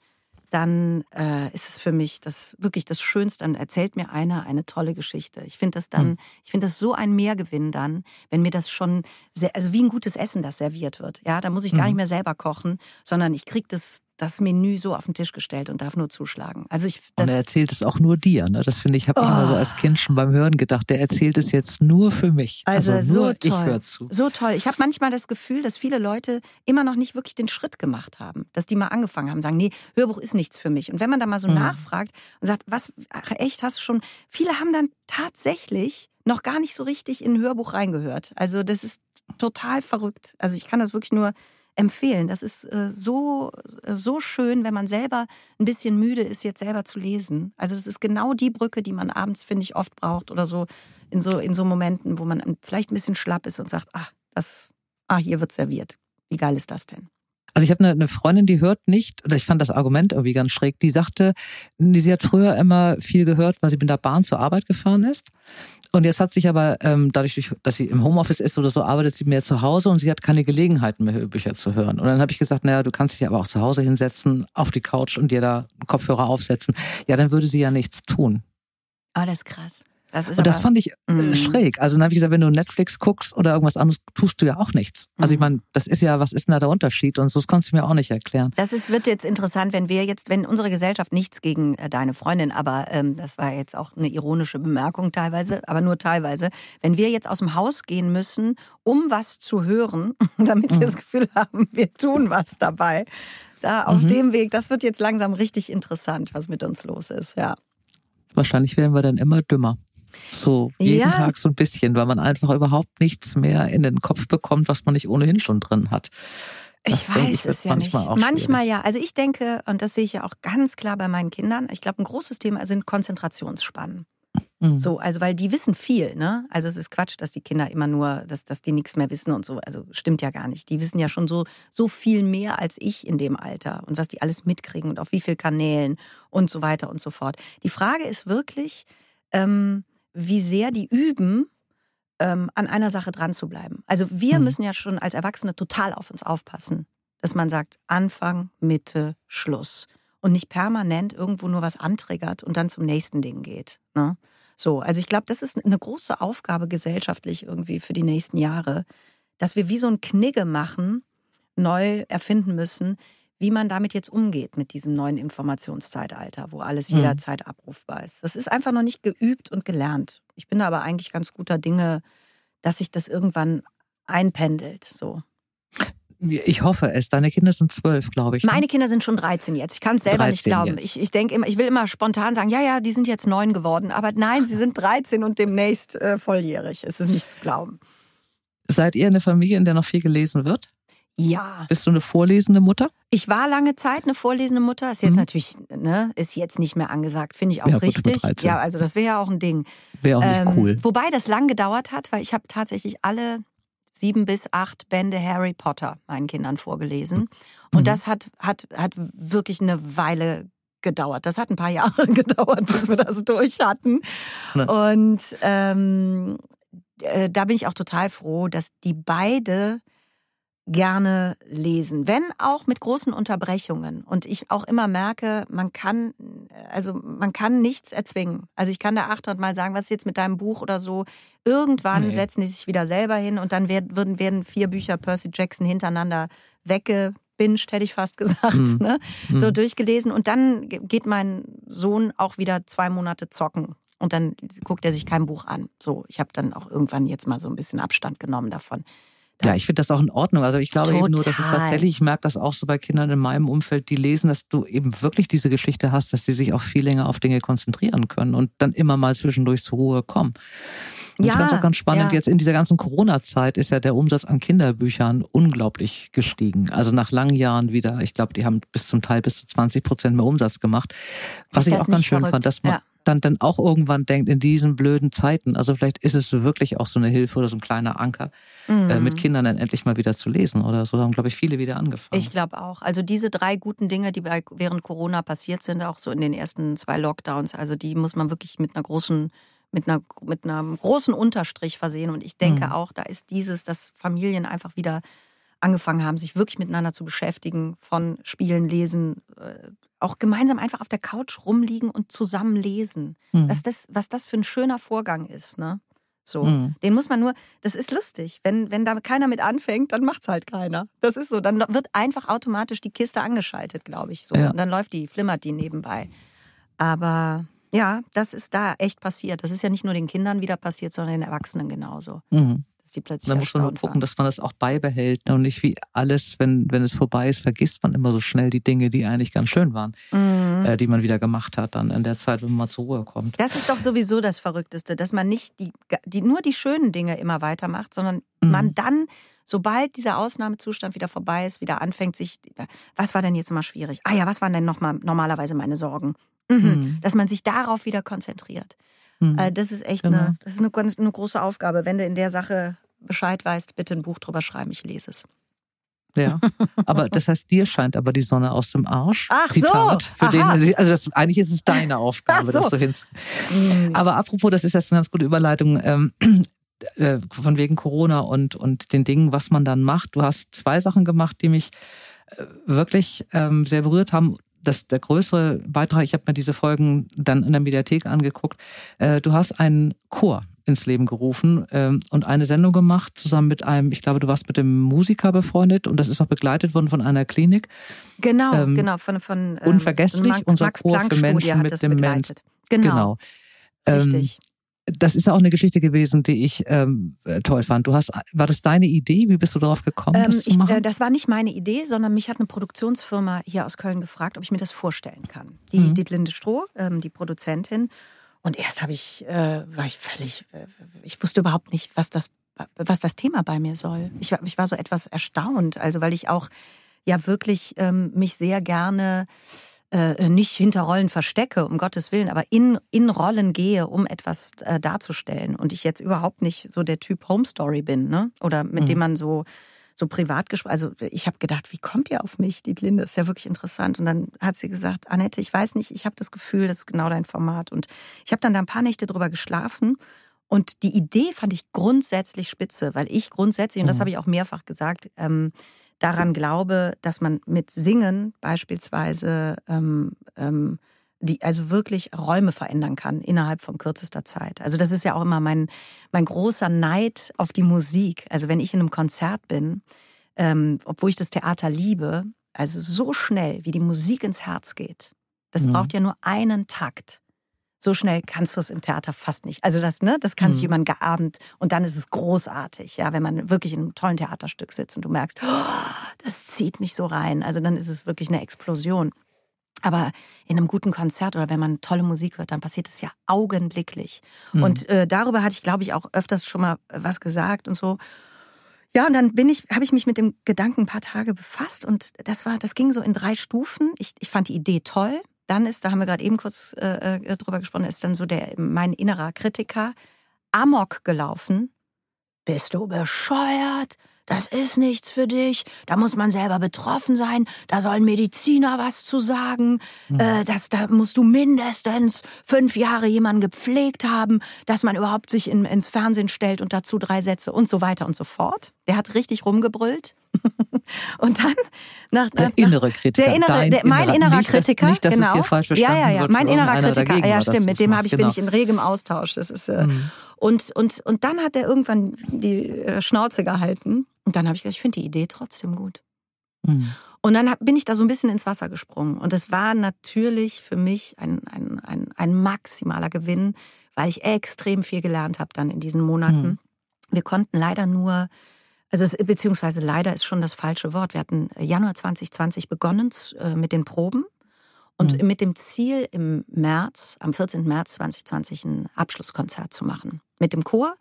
dann äh, ist es für mich das wirklich das Schönste. Dann erzählt mir einer eine tolle Geschichte. Ich finde das dann, mhm. ich finde das so ein Mehrgewinn dann, wenn mir das schon sehr, also wie ein gutes Essen, das serviert wird. Ja, da muss ich gar mhm. nicht mehr selber kochen, sondern ich kriege das das Menü so auf den Tisch gestellt und darf nur zuschlagen. Also ich, und er erzählt es auch nur dir. Ne? Das finde ich, habe oh. ich immer so als Kind schon beim Hören gedacht. Der erzählt es jetzt nur für mich. Also, also so toll. ich höre zu. So toll. Ich habe manchmal das Gefühl, dass viele Leute immer noch nicht wirklich den Schritt gemacht haben, dass die mal angefangen haben, sagen, nee, Hörbuch ist nichts für mich. Und wenn man da mal so mhm. nachfragt und sagt, was ach, echt hast du schon? Viele haben dann tatsächlich noch gar nicht so richtig in ein Hörbuch reingehört. Also das ist total verrückt. Also ich kann das wirklich nur empfehlen. Das ist äh, so, äh, so schön, wenn man selber ein bisschen müde ist, jetzt selber zu lesen. Also das ist genau die Brücke, die man abends, finde ich, oft braucht oder so in so, in so Momenten, wo man vielleicht ein bisschen schlapp ist und sagt, ach, das, ah, hier wird serviert. Wie geil ist das denn? Also ich habe eine, eine Freundin, die hört nicht, oder ich fand das Argument irgendwie ganz schräg, die sagte, sie hat früher immer viel gehört, weil sie mit der Bahn zur Arbeit gefahren ist. Und jetzt hat sich aber, ähm, dadurch, dass sie im Homeoffice ist oder so, arbeitet sie mehr zu Hause und sie hat keine Gelegenheit mehr, Hörbücher zu hören. Und dann habe ich gesagt, naja, du kannst dich aber auch zu Hause hinsetzen, auf die Couch und dir da Kopfhörer aufsetzen. Ja, dann würde sie ja nichts tun. Oh, das ist krass. Das und das fand ich mm. schräg. Also dann habe ich gesagt, wenn du Netflix guckst oder irgendwas anderes, tust du ja auch nichts. Also ich mhm. meine, das ist ja, was ist denn da der Unterschied? Und so das konntest du mir auch nicht erklären. Das ist, wird jetzt interessant, wenn wir jetzt, wenn unsere Gesellschaft nichts gegen äh, deine Freundin, aber ähm, das war jetzt auch eine ironische Bemerkung teilweise, aber nur teilweise, wenn wir jetzt aus dem Haus gehen müssen, um was zu hören, *laughs* damit mhm. wir das Gefühl haben, wir tun was dabei. Da auf mhm. dem Weg, das wird jetzt langsam richtig interessant, was mit uns los ist, ja. Wahrscheinlich werden wir dann immer dümmer. So jeden ja. Tag so ein bisschen, weil man einfach überhaupt nichts mehr in den Kopf bekommt, was man nicht ohnehin schon drin hat. Das ich weiß ich, es ja nicht. Manchmal ja. Also ich denke, und das sehe ich ja auch ganz klar bei meinen Kindern, ich glaube, ein großes Thema sind Konzentrationsspannen. Mhm. So, also weil die wissen viel, ne? Also es ist Quatsch, dass die Kinder immer nur, dass, dass die nichts mehr wissen und so. Also stimmt ja gar nicht. Die wissen ja schon so, so viel mehr als ich in dem Alter und was die alles mitkriegen und auf wie vielen Kanälen und so weiter und so fort. Die Frage ist wirklich, ähm, wie sehr die üben, ähm, an einer Sache dran zu bleiben. Also wir mhm. müssen ja schon als Erwachsene total auf uns aufpassen, dass man sagt, Anfang, Mitte, Schluss. Und nicht permanent irgendwo nur was antriggert und dann zum nächsten Ding geht. Ne? So, also ich glaube, das ist eine große Aufgabe gesellschaftlich irgendwie für die nächsten Jahre, dass wir wie so ein Knigge machen, neu erfinden müssen, wie man damit jetzt umgeht mit diesem neuen Informationszeitalter, wo alles mhm. jederzeit abrufbar ist. Das ist einfach noch nicht geübt und gelernt. Ich bin da aber eigentlich ganz guter Dinge, dass sich das irgendwann einpendelt. So. Ich hoffe es. Deine Kinder sind zwölf, glaube ich. Ne? Meine Kinder sind schon 13 jetzt. Ich kann es selber nicht glauben. Ich, ich denke immer, ich will immer spontan sagen, ja, ja, die sind jetzt neun geworden. Aber nein, sie sind 13 und demnächst äh, volljährig. Es ist nicht zu glauben. Seid ihr eine Familie, in der noch viel gelesen wird? Ja. Bist du eine vorlesende Mutter? Ich war lange Zeit eine vorlesende Mutter. Ist jetzt mhm. natürlich, ne, ist jetzt nicht mehr angesagt. Finde ich auch ja, richtig. Ja, also das wäre ja auch ein Ding. Wäre auch nicht ähm, cool. Wobei das lang gedauert hat, weil ich habe tatsächlich alle sieben bis acht Bände Harry Potter meinen Kindern vorgelesen. Und mhm. das hat, hat, hat wirklich eine Weile gedauert. Das hat ein paar *laughs* Jahre gedauert, bis wir das durch hatten. Und ähm, äh, da bin ich auch total froh, dass die beide gerne lesen, wenn auch mit großen Unterbrechungen. Und ich auch immer merke, man kann, also man kann nichts erzwingen. Also ich kann da 800 Mal sagen, was ist jetzt mit deinem Buch oder so. Irgendwann nee. setzen die sich wieder selber hin und dann werden, werden vier Bücher Percy Jackson hintereinander wegge durchgebinged, hätte ich fast gesagt, Mhm. ne? so Mhm. durchgelesen. Und dann ge- geht mein Sohn auch wieder zwei Monate zocken. Und dann guckt er sich kein Buch an. So, ich habe dann auch irgendwann jetzt mal so ein bisschen Abstand genommen davon. Ja, ich finde das auch in Ordnung. Also ich glaube eben nur, dass es Total. tatsächlich, ich merke das auch so bei Kindern in meinem Umfeld, die lesen, dass du eben wirklich diese Geschichte hast, dass die sich auch viel länger auf Dinge konzentrieren können und dann immer mal zwischendurch zur Ruhe kommen. Und ich Ja, fand es auch ganz spannend, ja. jetzt in dieser ganzen Corona-Zeit ist ja der Umsatz an Kinderbüchern unglaublich gestiegen. Also nach langen Jahren wieder, ich glaube, die haben bis zum Teil bis zu 20 Prozent mehr Umsatz gemacht. Was ich auch ganz schön verrückt? fand, dass man Ja. Dann, dann auch irgendwann denkt, in diesen blöden Zeiten, also vielleicht ist es wirklich auch so eine Hilfe oder so ein kleiner Anker, äh, mit Kindern dann endlich mal wieder zu lesen oder so. Da haben, glaube ich, viele wieder angefangen. Ich glaube auch. Also diese drei guten Dinge, die bei, während Corona passiert sind, auch so in den ersten zwei Lockdowns, also die muss man wirklich mit einer großen, mit einer, mit einem großen Unterstrich versehen. Und ich denke Mhm. auch, da ist dieses, dass Familien einfach wieder angefangen haben, sich wirklich miteinander zu beschäftigen, von Spielen, Lesen, äh, auch gemeinsam einfach auf der Couch rumliegen und zusammen lesen. Mhm. Was, das, was das für ein schöner Vorgang ist, ne? So, Mhm. den muss man nur, das ist lustig. Wenn, wenn da keiner mit anfängt, dann macht's halt keiner. Das ist so. Dann wird einfach automatisch die Kiste angeschaltet, glaube ich. So. Ja. Und dann läuft die, flimmert die nebenbei. Aber ja, das ist da echt passiert. Das ist ja nicht nur den Kindern wieder passiert, sondern den Erwachsenen genauso. Mhm. Die plötzlich Da muss man nur gucken, waren. dass man das auch beibehält und nicht wie alles, wenn, wenn es vorbei ist, vergisst man immer so schnell die Dinge, die eigentlich ganz schön waren, Mhm. äh, die man wieder gemacht hat dann in der Zeit, wenn man zur Ruhe kommt. Das ist doch sowieso das Verrückteste, dass man nicht die, die, nur die schönen Dinge immer weitermacht, sondern Mhm. man dann, sobald dieser Ausnahmezustand wieder vorbei ist, wieder anfängt, sich, was war denn jetzt mal schwierig? Ah ja, was waren denn noch mal normalerweise meine Sorgen? Mhm. Mhm. Dass man sich darauf wieder konzentriert. Mhm. Äh, das ist echt Genau. eine, das ist eine, ganz- eine große Aufgabe. Wenn du in der Sache Bescheid weißt, bitte ein Buch drüber schreiben, ich lese es. Ja, aber das heißt, dir scheint aber die Sonne aus dem Arsch. Ach so, Zitat, für aha. den, also das, eigentlich ist es deine *laughs* Aufgabe, so. das so hin. Aber apropos, das ist jetzt eine ganz gute Überleitung. Ähm, *clears throat* äh, von wegen Corona und, und den Dingen, was man dann macht. Du hast zwei Sachen gemacht, die mich äh, wirklich ähm, sehr berührt haben. Das, der größere Beitrag, ich habe mir diese Folgen dann in der Mediathek angeguckt. Äh, du hast einen Chor ins Leben gerufen ähm, und eine Sendung gemacht, zusammen mit einem, ich glaube, du warst mit dem Musiker befreundet und das ist auch begleitet worden von einer Klinik. Genau, Ähm, genau, von, von ähm, unvergesslich, Max, unser Max Chor für Menschen mit das Demenz. Genau, Ähm, richtig. das ist auch eine Geschichte gewesen, die ich ähm, äh, toll fand. Du hast, war das deine Idee? Wie bist du darauf gekommen, Ähm, das zu ich, machen? äh, das war nicht meine Idee, sondern mich hat eine Produktionsfirma hier aus Köln gefragt, ob ich mir das vorstellen kann. Die Mhm. Dietlinde Stroh, ähm, die Produzentin. Und erst habe ich, äh, war ich völlig, äh, ich wusste überhaupt nicht, was das, was das Thema bei mir soll. Ich war, ich war so etwas erstaunt, also weil ich auch ja wirklich ähm, mich sehr gerne äh, nicht hinter Rollen verstecke, um Gottes Willen, aber in, in Rollen gehe, um etwas äh, darzustellen. Und ich jetzt überhaupt nicht so der Typ Home Story bin, ne? Oder mit Mhm. dem man so so privat gesprochen. Also ich habe gedacht, wie kommt ihr auf mich? Die Linde ist ja wirklich interessant. Und dann hat sie gesagt, Annette, ich weiß nicht, ich habe das Gefühl, das ist genau dein Format. Und ich habe dann da ein paar Nächte drüber geschlafen. Und die Idee fand ich grundsätzlich spitze, weil ich grundsätzlich, und das Mhm. habe ich auch mehrfach gesagt, ähm, daran glaube, dass man mit Singen beispielsweise ähm, ähm, die also wirklich Räume verändern kann innerhalb von kürzester Zeit. Also das ist ja auch immer mein mein großer Neid auf die Musik. Also wenn ich in einem Konzert bin, ähm, obwohl ich das Theater liebe, also so schnell wie die Musik ins Herz geht, das Mhm. braucht ja nur einen Takt. So schnell kannst du es im Theater fast nicht. Also das, ne, das kannst Mhm. du jemand Abend und dann ist es großartig, ja, wenn man wirklich in einem tollen Theaterstück sitzt und du merkst, oh, das zieht mich so rein. Also dann ist es wirklich eine Explosion. Aber in einem guten Konzert oder wenn man tolle Musik hört, dann passiert es ja augenblicklich. Mhm. Und äh, darüber hatte ich, glaube ich, auch öfters schon mal was gesagt und so. Ja, und dann bin ich, habe ich mich mit dem Gedanken ein paar Tage befasst und das war, das ging so in drei Stufen. Ich, ich fand die Idee toll. Dann ist, da haben wir gerade eben kurz äh, äh, drüber gesprochen, ist dann so der mein innerer Kritiker amok gelaufen. Bist du bescheuert? Das ist nichts für dich. Da muss man selber betroffen sein. Da sollen Mediziner was zu sagen. Äh, das, da musst du mindestens fünf Jahre jemanden gepflegt haben, dass man überhaupt sich in, ins Fernsehen stellt und dazu drei Sätze und so weiter und so fort. Der hat richtig rumgebrüllt. *laughs* und dann nach, Der nach, innere Kritiker. der innere, der, mein innerer nicht, Kritiker, nicht, dass genau. es hier falsch verstanden ja, ja, ja, wird, mein innerer Kritiker. Ja, stimmt. Mit dem habe ich bin genau. ich in regem Austausch. Das ist äh, Mhm. und und und dann hat er irgendwann die äh, Schnauze gehalten und dann habe ich gesagt, ich finde die Idee trotzdem gut. Mhm. Und dann bin ich da so ein bisschen ins Wasser gesprungen. Und das war natürlich für mich ein, ein, ein, ein maximaler Gewinn, weil ich extrem viel gelernt habe dann in diesen Monaten. Mhm. Wir konnten leider nur, also es, beziehungsweise leider ist schon das falsche Wort. Wir hatten Januar 2020 begonnen äh, mit den Proben und mhm. mit dem Ziel im März, am 14. März 2020 ein Abschlusskonzert zu machen mit dem Chor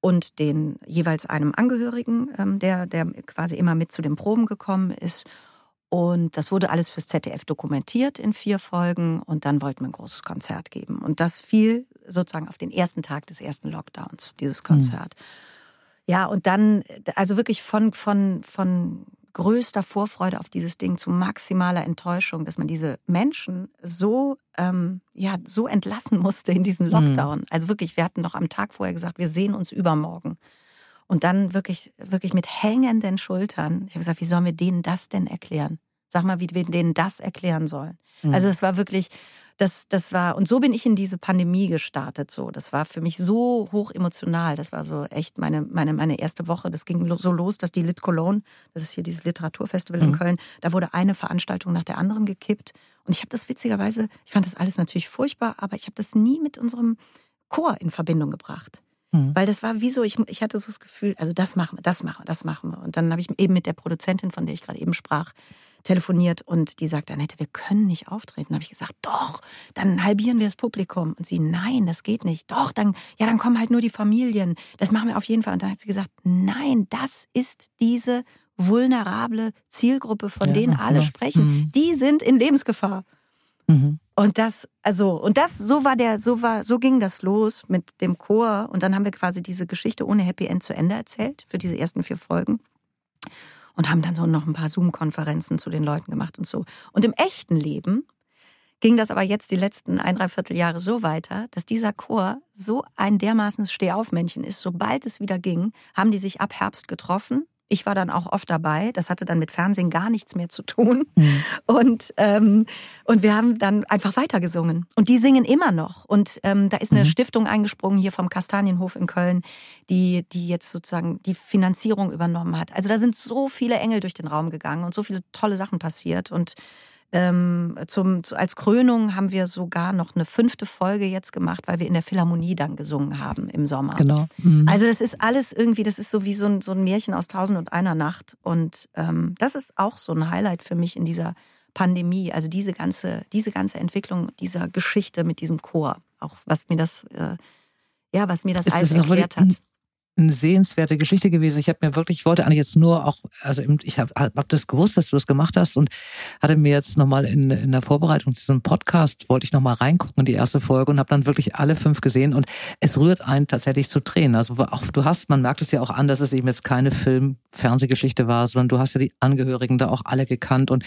und den jeweils einem Angehörigen, ähm, der, der quasi immer mit zu den Proben gekommen ist. Und das wurde alles fürs ZDF dokumentiert in vier Folgen und dann wollten wir ein großes Konzert geben. Und das fiel sozusagen auf den ersten Tag des ersten Lockdowns, dieses hm. Konzert. Mhm. Ja, und dann, also wirklich von, von, von größter Vorfreude auf dieses Ding zu maximaler Enttäuschung, dass man diese Menschen so, ähm, ja, so entlassen musste in diesen hm. Lockdown. Mhm. Also wirklich, wir hatten noch am Tag vorher gesagt, wir sehen uns übermorgen. Und dann wirklich, wirklich mit hängenden Schultern. Ich habe gesagt, wie sollen wir denen das denn erklären? Sag mal, wie wir denen das erklären sollen. Mhm. Also es war wirklich, das, das war, und so bin ich in diese Pandemie gestartet. So, das war für mich so hoch emotional. Das war so echt meine, meine, meine erste Woche. Das ging so los, dass die Lit Cologne, das ist hier dieses Literaturfestival mhm. in Köln, da wurde eine Veranstaltung nach der anderen gekippt. Und ich habe das witzigerweise, ich fand das alles natürlich furchtbar, aber ich habe das nie mit unserem Chor in Verbindung gebracht. Mhm. Weil das war wie so, ich, ich hatte so das Gefühl, also das machen wir, das machen wir, das machen wir. Und dann habe ich eben mit der Produzentin, von der ich gerade eben sprach, telefoniert und die sagt, Annette, wir können nicht auftreten. Da habe ich gesagt, doch, dann halbieren wir das Publikum. Und sie, nein, das geht nicht. Doch, dann, ja, dann kommen halt nur die Familien. Das machen wir auf jeden Fall. Und dann hat sie gesagt, nein, das ist diese vulnerable Zielgruppe, von ja, denen alle ja. sprechen. Mhm. Die sind in Lebensgefahr. Mhm. Und das, also, und das, so war der, so war, so ging das los mit dem Chor. Und dann haben wir quasi diese Geschichte ohne Happy End zu Ende erzählt für diese ersten vier Folgen. Und haben dann so noch ein paar Zoom-Konferenzen zu den Leuten gemacht und so. Und im echten Leben ging das aber jetzt die letzten ein, dreiviertel Jahre so weiter, dass dieser Chor so ein dermaßenes Stehaufmännchen ist. Sobald es wieder ging, haben die sich ab Herbst getroffen ich war dann auch oft dabei. Das hatte dann mit Fernsehen gar nichts mehr zu tun. Mhm. Und, ähm, und wir haben dann einfach weitergesungen. Und die singen immer noch. Und ähm, da ist eine mhm. Stiftung eingesprungen hier vom Kastanienhof in Köln, die, die jetzt sozusagen die Finanzierung übernommen hat. Also da sind so viele Engel durch den Raum gegangen und so viele tolle Sachen passiert. Und ähm, zum, als Krönung haben wir sogar noch eine fünfte Folge jetzt gemacht, weil wir in der Philharmonie dann gesungen haben im Sommer. Genau. Mhm. Also das ist alles irgendwie, das ist so wie so ein, so ein Märchen aus Tausend und einer Nacht. Und ähm, das ist auch so ein Highlight für mich in dieser Pandemie. Also diese ganze, diese ganze Entwicklung dieser Geschichte mit diesem Chor. Auch was mir das, äh, ja, was mir das alles erklärt hat eine sehenswerte Geschichte gewesen. Ich habe mir wirklich, ich wollte eigentlich jetzt nur auch, also ich habe hab das gewusst, dass du das gemacht hast und hatte mir jetzt nochmal in, in der Vorbereitung zu diesem Podcast, wollte ich nochmal reingucken in die erste Folge und habe dann wirklich alle fünf gesehen und es rührt einen tatsächlich zu Tränen. Also auch du hast, man merkt es ja auch an, dass es eben jetzt keine Film, Fernsehgeschichte war, sondern du hast ja die Angehörigen da auch alle gekannt und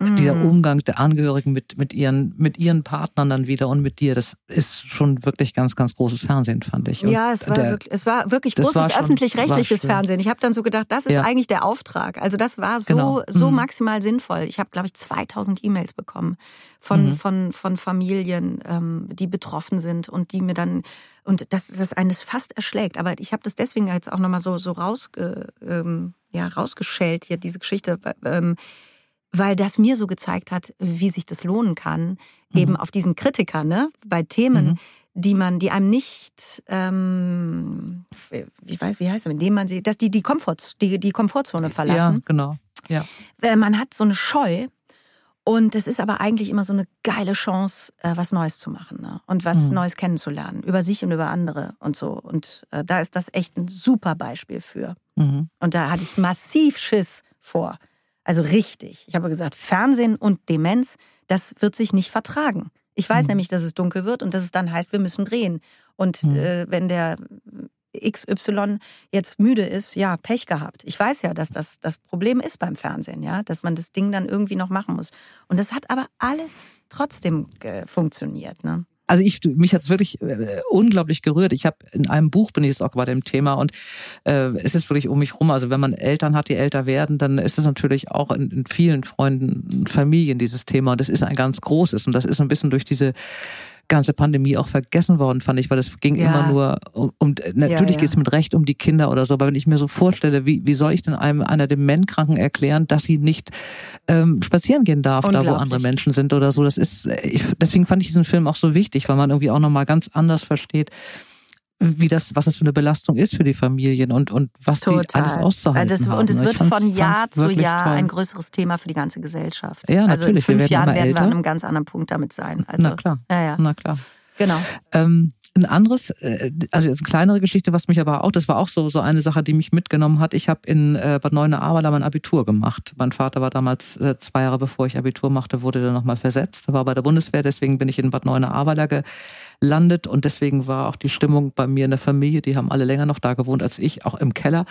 mm. dieser Umgang der Angehörigen mit, mit ihren, mit ihren Partnern dann wieder und mit dir, das ist schon wirklich ganz, ganz großes Fernsehen, fand ich. Und ja, es war, wirklich, es war wirklich großes öffentlich-rechtliches Fernsehen. Ich habe dann so gedacht, das ist ja. eigentlich der Auftrag. Also das war so, genau. so mhm. maximal sinnvoll. Ich habe, glaube ich, 2000 E-Mails bekommen von, mhm. von, von Familien, ähm, die betroffen sind und die mir dann, und das, das eines fast erschlägt. Aber ich habe das deswegen jetzt auch nochmal so, so rausge, ähm, ja, rausgeschält hier, diese Geschichte. Ähm, weil das mir so gezeigt hat, wie sich das lohnen kann, mhm. eben auf diesen Kritiker, ne, bei Themen, mhm die man, die einem nicht, ähm, wie weiß, wie heißt es, indem man sie, dass die die Komfort, die die Komfortzone verlassen. Ja, genau. Ja. Äh, man hat so eine Scheu und es ist aber eigentlich immer so eine geile Chance, äh, was Neues zu machen ne? und was mhm. Neues kennenzulernen über sich und über andere und so. Und äh, da ist das echt ein super Beispiel für. Mhm. Und da hatte ich massiv Schiss vor. Also richtig. Ich habe gesagt, Fernsehen und Demenz, das wird sich nicht vertragen. Ich weiß mhm. nämlich, dass es dunkel wird und dass es dann heißt, wir müssen drehen. Und mhm. äh, wenn der XY jetzt müde ist, ja, Pech gehabt. Ich weiß ja, dass das das Problem ist beim Fernsehen, ja, dass man das Ding dann irgendwie noch machen muss. Und das hat aber alles trotzdem äh, funktioniert, ne? Also ich, mich hat's wirklich äh, unglaublich gerührt. Ich habe in einem Buch bin ich jetzt auch bei dem Thema und äh, es ist wirklich um mich rum. Also wenn man Eltern hat, die älter werden, dann ist es natürlich auch in, in vielen Freunden, Familien dieses Thema. Und das ist ein ganz großes und das ist ein bisschen durch diese ganze Pandemie auch vergessen worden, fand ich, weil es ging Ja. immer nur um, um natürlich Ja, ja. geht es mit Recht um die Kinder oder so, aber wenn ich mir so vorstelle, wie, wie soll ich denn einem einer Dementkranken erklären, dass sie nicht ähm, spazieren gehen darf, da wo andere Menschen sind oder so. Das ist, ich, deswegen fand ich diesen Film auch so wichtig, weil man irgendwie auch nochmal ganz anders versteht, wie das, was das für eine Belastung ist für die Familien und, und was die Total. alles auszuhalten das, haben. Und es Ich wird von Jahr zu Jahr toll. ein größeres Thema für die ganze Gesellschaft. Ja, also in natürlich, wir fünf werden Jahren werden wir an einem ganz anderen Punkt damit sein. Also, Na klar. Ja, ja. Na klar. Genau. Ähm, ein anderes, äh, also eine kleinere Geschichte, was mich aber auch, das war auch so so eine Sache, die mich mitgenommen hat. Ich habe in äh, Bad Neuenahr mein Abitur gemacht. Mein Vater war damals äh, zwei Jahre bevor ich Abitur machte, wurde dann nochmal versetzt. Er war bei der Bundeswehr, deswegen bin ich in Bad Neuenahr gelandet und deswegen war auch die Stimmung bei mir in der Familie. Die haben alle länger noch da gewohnt als ich, auch im Keller.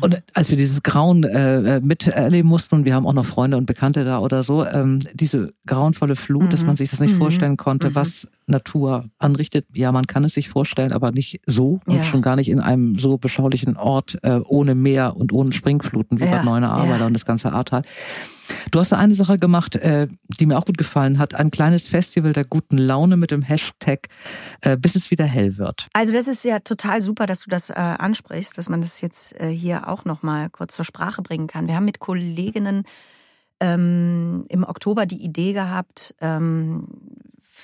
Und als wir dieses Grauen äh, äh, miterleben mussten, und wir haben auch noch Freunde und Bekannte da oder so, ähm, diese grauenvolle Flut, dass man sich das nicht Mhm. vorstellen konnte, Mhm. was Natur anrichtet. Ja, man kann es sich vorstellen, aber nicht so und Ja. schon gar nicht in einem so beschaulichen Ort äh, ohne Meer und ohne Springfluten wie Ja, Bad Neuenahr ja. und das ganze Ahrtal. Du hast da eine Sache gemacht, äh, die mir auch gut gefallen hat. Ein kleines Festival der guten Laune mit dem Hashtag äh, bis es wieder hell wird. Also das ist ja total super, dass du das äh, ansprichst, dass man das jetzt äh, hier auch noch mal kurz zur Sprache bringen kann. Wir haben mit Kolleginnen ähm, im Oktober die Idee gehabt, ähm,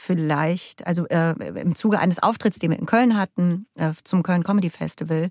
vielleicht, also äh, im Zuge eines Auftritts, den wir in Köln hatten, äh, zum Köln Comedy Festival,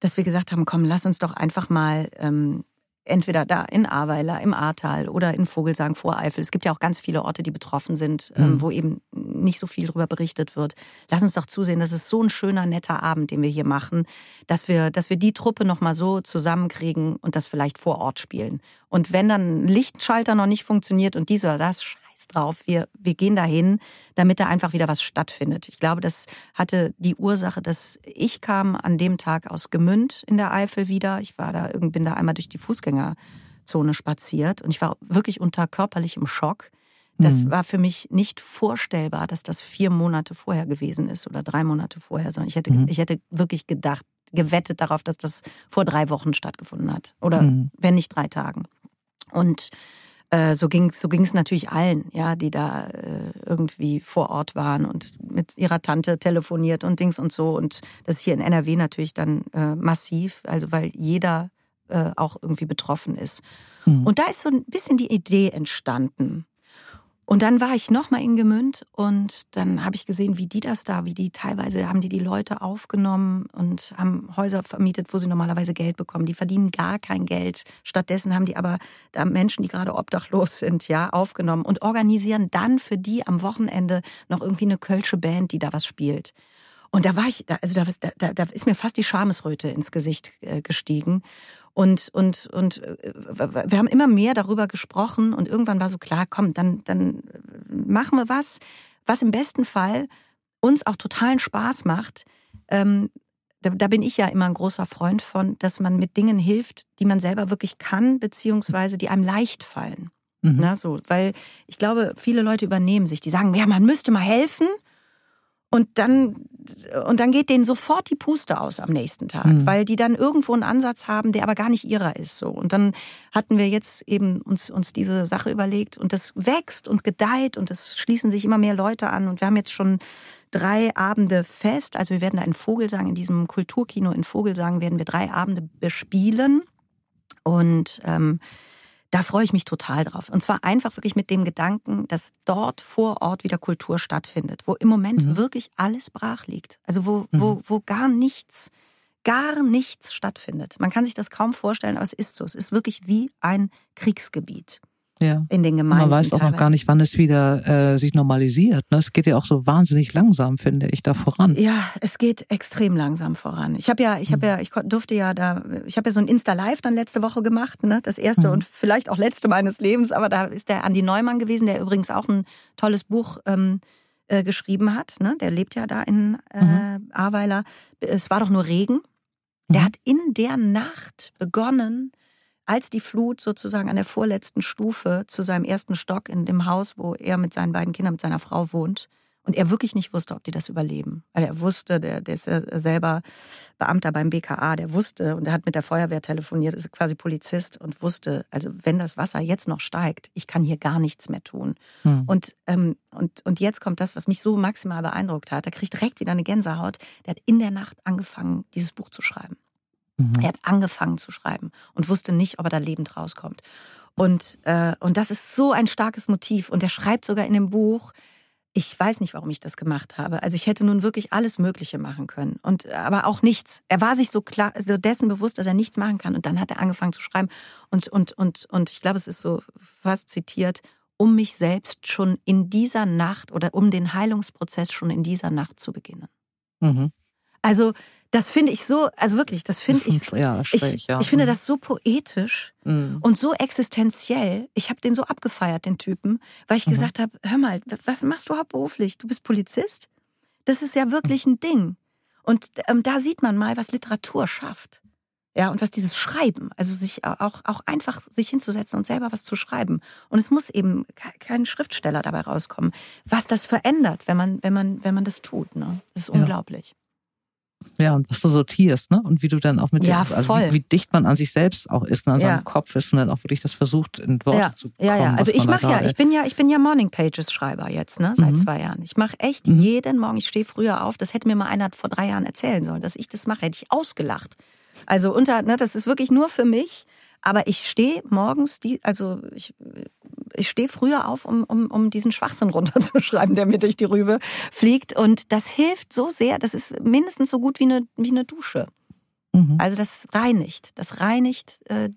dass wir gesagt haben, komm, lass uns doch einfach mal ähm, entweder da in Ahrweiler, im Ahrtal oder in Vogelsang, Voreifel. Es gibt ja auch ganz viele Orte, die betroffen sind, ähm, Mhm. wo eben nicht so viel darüber berichtet wird. Lass uns doch zusehen, das ist so ein schöner, netter Abend, den wir hier machen, dass wir, dass wir die Truppe nochmal so zusammenkriegen und das vielleicht vor Ort spielen. Und wenn dann ein Lichtschalter noch nicht funktioniert und dies oder das, scheiß drauf, wir, wir gehen dahin, damit da einfach wieder was stattfindet. Ich glaube, das hatte die Ursache, dass ich kam an dem Tag aus Gemünd in der Eifel wieder. Ich war da, bin da einmal durch die Fußgängerzone spaziert und ich war wirklich unter körperlichem Schock. Das Mhm. war für mich nicht vorstellbar, dass das vier Monate vorher gewesen ist oder drei Monate vorher, sondern ich hätte, Mhm. ich hätte wirklich gedacht, gewettet darauf, dass das vor drei Wochen stattgefunden hat. Oder Mhm. wenn nicht drei Tagen. Und äh, so ging so ging's natürlich allen, ja, die da äh, irgendwie vor Ort waren und mit ihrer Tante telefoniert und Dings und so. Und das ist hier in NRW natürlich dann äh, massiv, also weil jeder äh, auch irgendwie betroffen ist. Mhm. Und da ist so ein bisschen die Idee entstanden. Und dann war ich nochmal in Gemünd und dann habe ich gesehen, wie die das da, wie die teilweise haben die die Leute aufgenommen und haben Häuser vermietet, wo sie normalerweise Geld bekommen. Die verdienen gar kein Geld. Stattdessen haben die aber da Menschen, die gerade obdachlos sind, ja, aufgenommen und organisieren dann für die am Wochenende noch irgendwie eine kölsche Band, die da was spielt. Und da war ich, also da, da, da ist mir fast die Schamesröte ins Gesicht äh, gestiegen. Und, und, und äh, wir haben immer mehr darüber gesprochen und irgendwann war so klar, komm, dann, dann machen wir was, was im besten Fall uns auch totalen Spaß macht. Ähm, da, da bin ich ja immer ein großer Freund von, dass man mit Dingen hilft, die man selber wirklich kann, beziehungsweise die einem leicht fallen. Mhm. Na, so, weil ich glaube, viele Leute übernehmen sich, die sagen, ja, man müsste mal helfen. Und dann, und dann geht denen sofort die Puste aus am nächsten Tag, Mhm. weil die dann irgendwo einen Ansatz haben, der aber gar nicht ihrer ist. So. Und dann hatten wir jetzt eben uns, uns diese Sache überlegt und das wächst und gedeiht und es schließen sich immer mehr Leute an. Und wir haben jetzt schon drei Abende fest. Also wir werden da in Vogelsang, in diesem Kulturkino in Vogelsang, werden wir drei Abende bespielen. Und ähm, da freue ich mich total drauf. Und zwar einfach wirklich mit dem Gedanken, dass dort vor Ort wieder Kultur stattfindet, wo im Moment Mhm. wirklich alles brach liegt. Also wo, wo, wo gar nichts, gar nichts stattfindet. Man kann sich das kaum vorstellen, aber es ist so. Es ist wirklich wie ein Kriegsgebiet Ja. in den Gemeinden. Man weiß auch noch gar nicht, wann es wieder äh, sich normalisiert. Ne? Es geht ja auch so wahnsinnig langsam, finde ich, da voran. Ja, es geht extrem langsam voran. Ich habe ja, ich habe ja, ich durfte ja da, ich habe ja so ein Insta Live dann letzte Woche gemacht, ne, das erste Mhm. und vielleicht auch letzte meines Lebens. Aber da ist der Andi Neumann gewesen, der übrigens auch ein tolles Buch ähm, äh, geschrieben hat. Ne, der lebt ja da in äh, Mhm. Ahrweiler. Es war doch nur Regen. Der Mhm. hat in der Nacht begonnen, als die Flut sozusagen an der vorletzten Stufe zu seinem ersten Stock in dem Haus, wo er mit seinen beiden Kindern, mit seiner Frau wohnt. Und er wirklich nicht wusste, ob die das überleben. Weil er wusste, der, der ist ja selber Beamter beim BKA, der wusste und er hat mit der Feuerwehr telefoniert, ist quasi Polizist und wusste, also wenn das Wasser jetzt noch steigt, ich kann hier gar nichts mehr tun. Hm. Und, ähm, und, und jetzt kommt das, was mich so maximal beeindruckt hat. Er kriegt direkt wieder eine Gänsehaut. Der hat in der Nacht angefangen, dieses Buch zu schreiben. Mhm. Er hat angefangen zu schreiben und wusste nicht, ob er da lebend rauskommt. Und, äh, und das ist so ein starkes Motiv. Und er schreibt sogar in dem Buch, ich weiß nicht, warum ich das gemacht habe. Also ich hätte nun wirklich alles Mögliche machen können. Und aber auch nichts. Er war sich so klar, so dessen bewusst, dass er nichts machen kann. Und dann hat er angefangen zu schreiben. Und, und, und, und ich glaube, es ist so fast zitiert, um mich selbst schon in dieser Nacht oder um den Heilungsprozess schon in dieser Nacht zu beginnen. Mhm. Also das finde ich so, also wirklich, das finde *laughs* ich, ja, ich, ja. ich finde das so poetisch mhm. und so existenziell. Ich habe den so abgefeiert, den Typen, weil ich mhm. gesagt habe, hör mal, was machst du hauptberuflich? Du bist Polizist? Das ist ja wirklich ein Ding. Und ähm, da sieht man mal, was Literatur schafft. Ja, und was dieses Schreiben, also sich auch, auch einfach sich hinzusetzen und selber was zu schreiben. Und es muss eben kein Schriftsteller dabei rauskommen. Was das verändert, wenn man, wenn man, wenn man das tut, ne? Das ist ja. unglaublich. Ja, und was du sortierst, ne? Und wie du dann auch mit ja, dir, also wie, wie, dicht man an sich selbst auch ist und an ja. seinem Kopf ist und dann auch wirklich das versucht, in Worte ja. zu bekommen. Ja, ja. Also ich mache ja, ich bin ja, ich bin ja Morning Pages Schreiber jetzt, ne, seit mhm. zwei Jahren. Ich mache echt mhm. jeden Morgen, ich stehe früher auf, das hätte mir mal einer vor drei Jahren erzählen sollen, dass ich das mache, hätte ich ausgelacht. Also unter, ne, das ist wirklich nur für mich. Aber ich stehe morgens, die, also ich, ich stehe früher auf, um, um, um diesen Schwachsinn *laughs* runterzuschreiben, der mir durch die Rübe fliegt. Und das hilft so sehr, das ist mindestens so gut wie eine, wie eine Dusche. Mhm. Also das reinigt. Das reinigt äh,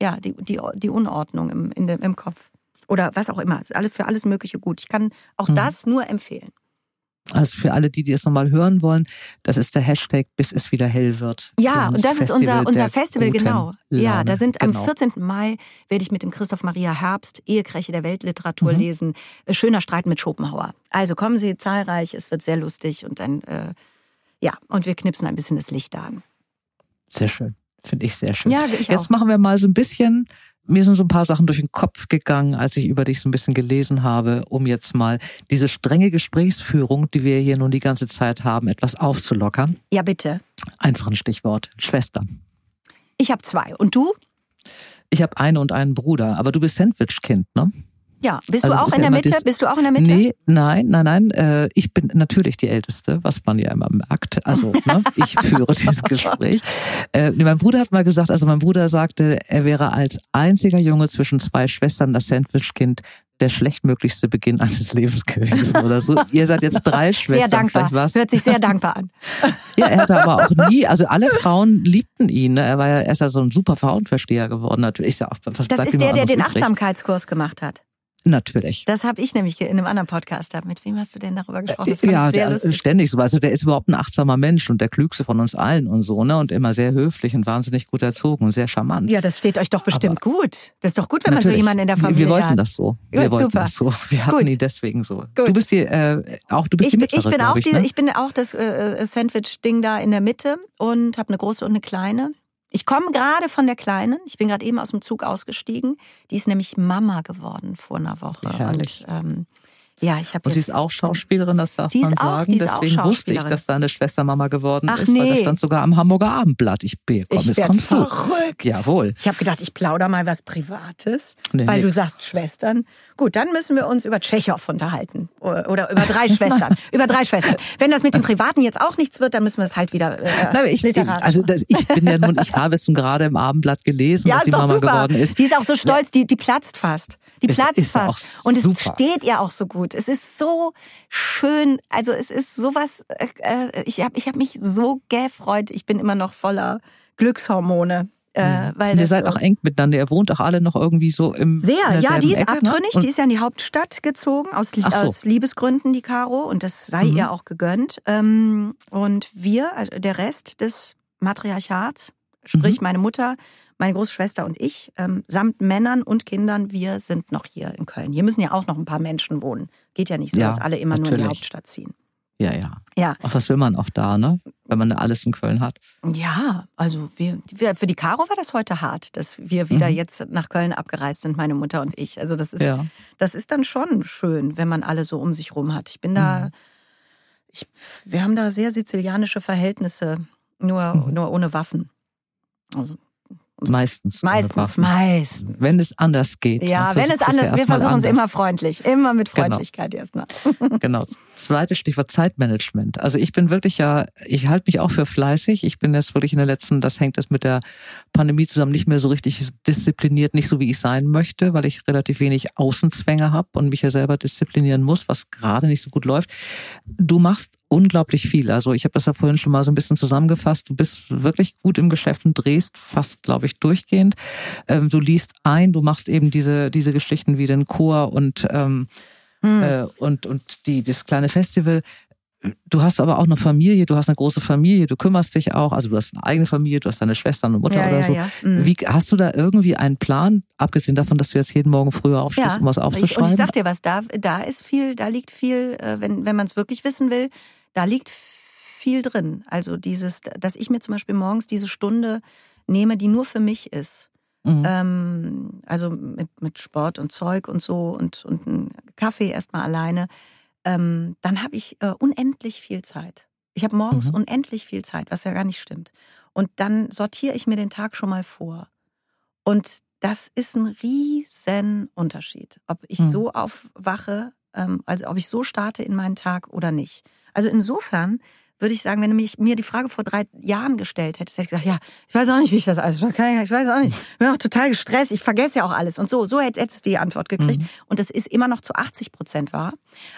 ja, die, die, die Unordnung im, in dem, im Kopf. Oder was auch immer. Ist alles, für alles Mögliche gut. Ich kann auch mhm. das nur empfehlen. Also für alle, die, die es nochmal hören wollen, das ist der Hashtag, bis es wieder hell wird. Ja, und das Festival ist unser, unser Festival, genau. Laune. Ja, da sind am 14. Genau. Mai werde ich mit dem Christoph Maria Herbst Ehekräche der Weltliteratur mhm. lesen. Äh, schöner Streit mit Schopenhauer. Also kommen Sie zahlreich, es wird sehr lustig und dann, äh, ja, und wir knipsen ein bisschen das Licht an. Sehr schön. Finde ich sehr schön. Ja, ich Jetzt auch. machen wir mal so ein bisschen mir sind so ein paar Sachen durch den Kopf gegangen, als ich über dich so ein bisschen gelesen habe, um jetzt mal diese strenge Gesprächsführung, die wir hier nun die ganze Zeit haben, etwas aufzulockern. Ja, bitte. Einfach ein Stichwort. Schwester. Ich habe zwei. Und du? Ich habe eine und einen Bruder, aber du bist Sandwich-Kind, ne? Ja, bist also du auch in der Mitte? Bist du auch in der Mitte? Nee, nein, nein, nein. Äh, ich bin natürlich die Älteste, was man ja immer merkt. Also, ne, *laughs* ich führe dieses Gespräch. Äh, mein Bruder hat mal gesagt, also mein Bruder sagte, er wäre als einziger Junge zwischen zwei Schwestern das Sandwich-Kind der schlechtmöglichste Beginn eines Lebens gewesen oder so. *laughs* Ihr seid jetzt drei Schwestern. Sehr dankbar. Was. Hört sich sehr dankbar an. *laughs* ja, er hatte aber auch nie, also alle Frauen liebten ihn. Ne? Er war ja erst ja so ein super Frauenversteher geworden. Natürlich ist ja auch was Das ist der, der den Achtsamkeitskurs gemacht hat. Natürlich. Das habe ich nämlich in einem anderen Podcast. Mit wem hast du denn darüber gesprochen? Das fand ja, sehr der, lustig. ständig so. Also der ist überhaupt ein achtsamer Mensch und der klügste von uns allen und so, ne? Und immer sehr höflich und wahnsinnig gut erzogen und sehr charmant. Ja, das steht euch doch bestimmt Aber gut. Das ist doch gut, wenn man so jemanden in der Familie hat. Wir wollten hat. das so. Wir gut, wollten super. das so. Wir hatten gut. ihn deswegen so. Gut. Du bist die, äh, auch du bist ich, die mittlere, ich bin auch ich, die, ne? ich bin auch das äh, Sandwich-Ding da in der Mitte und habe eine große und eine kleine. Ich komme gerade von der Kleinen. Ich bin gerade eben aus dem Zug ausgestiegen. Die ist nämlich Mama geworden vor einer Woche. Herrlich. Und ähm, ja, ich habe Und sie ist auch Schauspielerin, das darf man sagen. Deswegen wusste ich, dass deine Schwester Mama geworden Ach, ist, nee. weil das stand sogar am Hamburger Abendblatt. Ich bin, komm, ich jetzt kommst verrückt. du. Jawohl. Ich habe gedacht, ich plauder mal was Privates, nee, weil nix. du sagst Schwestern. Gut, dann müssen wir uns über Tschechow unterhalten oder über drei *laughs* Schwestern. über drei Schwestern. Wenn das mit dem Privaten jetzt auch nichts wird, dann müssen wir es halt wieder äh, *laughs* Nein, ich, literarisch Also das, ich bin ja nun, ich habe es nun gerade im Abendblatt gelesen, ja, dass die Mama super. geworden ist. Die ist auch so stolz, die, die platzt fast. Die platzt fast. Und es steht ihr auch so gut. Es ist so schön. Also es ist sowas, äh, äh ich habe ich hab mich so gefreut. Ich bin immer noch voller Glückshormone. Äh, weil ihr seid auch eng miteinander. Ihr wohnt auch alle noch irgendwie so im. Sehr, ja, die ist Ecke, abtrünnig. Ne? Die ist ja in die Hauptstadt gezogen, aus, so. aus Liebesgründen, die Caro. Und das sei mhm. ihr auch gegönnt. Ähm, und wir, also der Rest des Matriarchats, sprich mhm. meine Mutter, meine Großschwester und ich, ähm, samt Männern und Kindern, wir sind noch hier in Köln. Hier müssen ja auch noch ein paar Menschen wohnen. Geht ja nicht so, ja, dass alle immer natürlich. nur in die Hauptstadt ziehen. Ja, ja. Ja. Ach, was will man auch da, ne? Wenn man alles in Köln hat. Ja, also wir, für die Caro war das heute hart, dass wir wieder Mhm. jetzt nach Köln abgereist sind, meine Mutter und ich. Also das ist, Ja. das ist dann schon schön, wenn man alle so um sich rum hat. Ich bin da, Mhm. ich, wir haben da sehr sizilianische Verhältnisse, nur, Mhm. nur ohne Waffen. Also Meistens. meistens, meistens. Wenn es anders geht. ja, wenn es anders, ja wir versuchen es immer freundlich, immer mit Genau. Freundlichkeit erstmal. *laughs* Genau. Zweites Stichwort Zeitmanagement. Also ich bin wirklich ja, ich halte mich auch für fleißig. Ich bin jetzt wirklich in der letzten, das hängt jetzt mit der Pandemie zusammen, nicht mehr so richtig diszipliniert, nicht so wie ich sein möchte, weil ich relativ wenig Außenzwänge habe und mich ja selber disziplinieren muss, was gerade nicht so gut läuft. Du machst unglaublich viel. Also ich habe das ja vorhin schon mal so ein bisschen zusammengefasst. Du bist wirklich gut im Geschäft und drehst fast, glaube ich, durchgehend. Ähm, du liest ein, du machst eben diese, diese Geschichten wie den Chor und ähm, Hm. äh, und, und die, das kleine Festival. Du hast aber auch eine Familie, du hast eine große Familie, du kümmerst dich auch, also du hast eine eigene Familie, du hast deine Schwester und Mutter Ja, oder ja, so. ja. Mhm. Wie hast du da irgendwie einen Plan, abgesehen davon, dass du jetzt jeden Morgen früher aufstehst, um was ich, aufzuschreiben? und ich sag dir was, da, da ist viel, da liegt viel, äh, wenn, wenn man es wirklich wissen will, da liegt viel drin. Also dieses, dass ich mir zum Beispiel morgens diese Stunde nehme, die nur für mich ist. Mhm. Ähm, also mit, mit Sport und Zeug und so und, und einen Kaffee erstmal alleine. Ähm, dann habe ich äh, unendlich viel Zeit. Ich habe morgens Mhm. unendlich viel Zeit, was ja gar nicht stimmt. Und dann sortiere ich mir den Tag schon mal vor. Und das ist ein riesen Unterschied, ob ich Mhm. so aufwache, also ob ich so starte in meinen Tag oder nicht. Also insofern würde ich sagen, wenn du mich, mir die Frage vor drei Jahren gestellt hättest, hätte ich gesagt, ja, ich weiß auch nicht, wie ich das alles kann. Ich weiß auch nicht. Ich bin auch total gestresst, ich vergesse ja auch alles. Und so, so hätte- hättest du die Antwort gekriegt. Und das ist immer noch zu 80 Prozent wahr.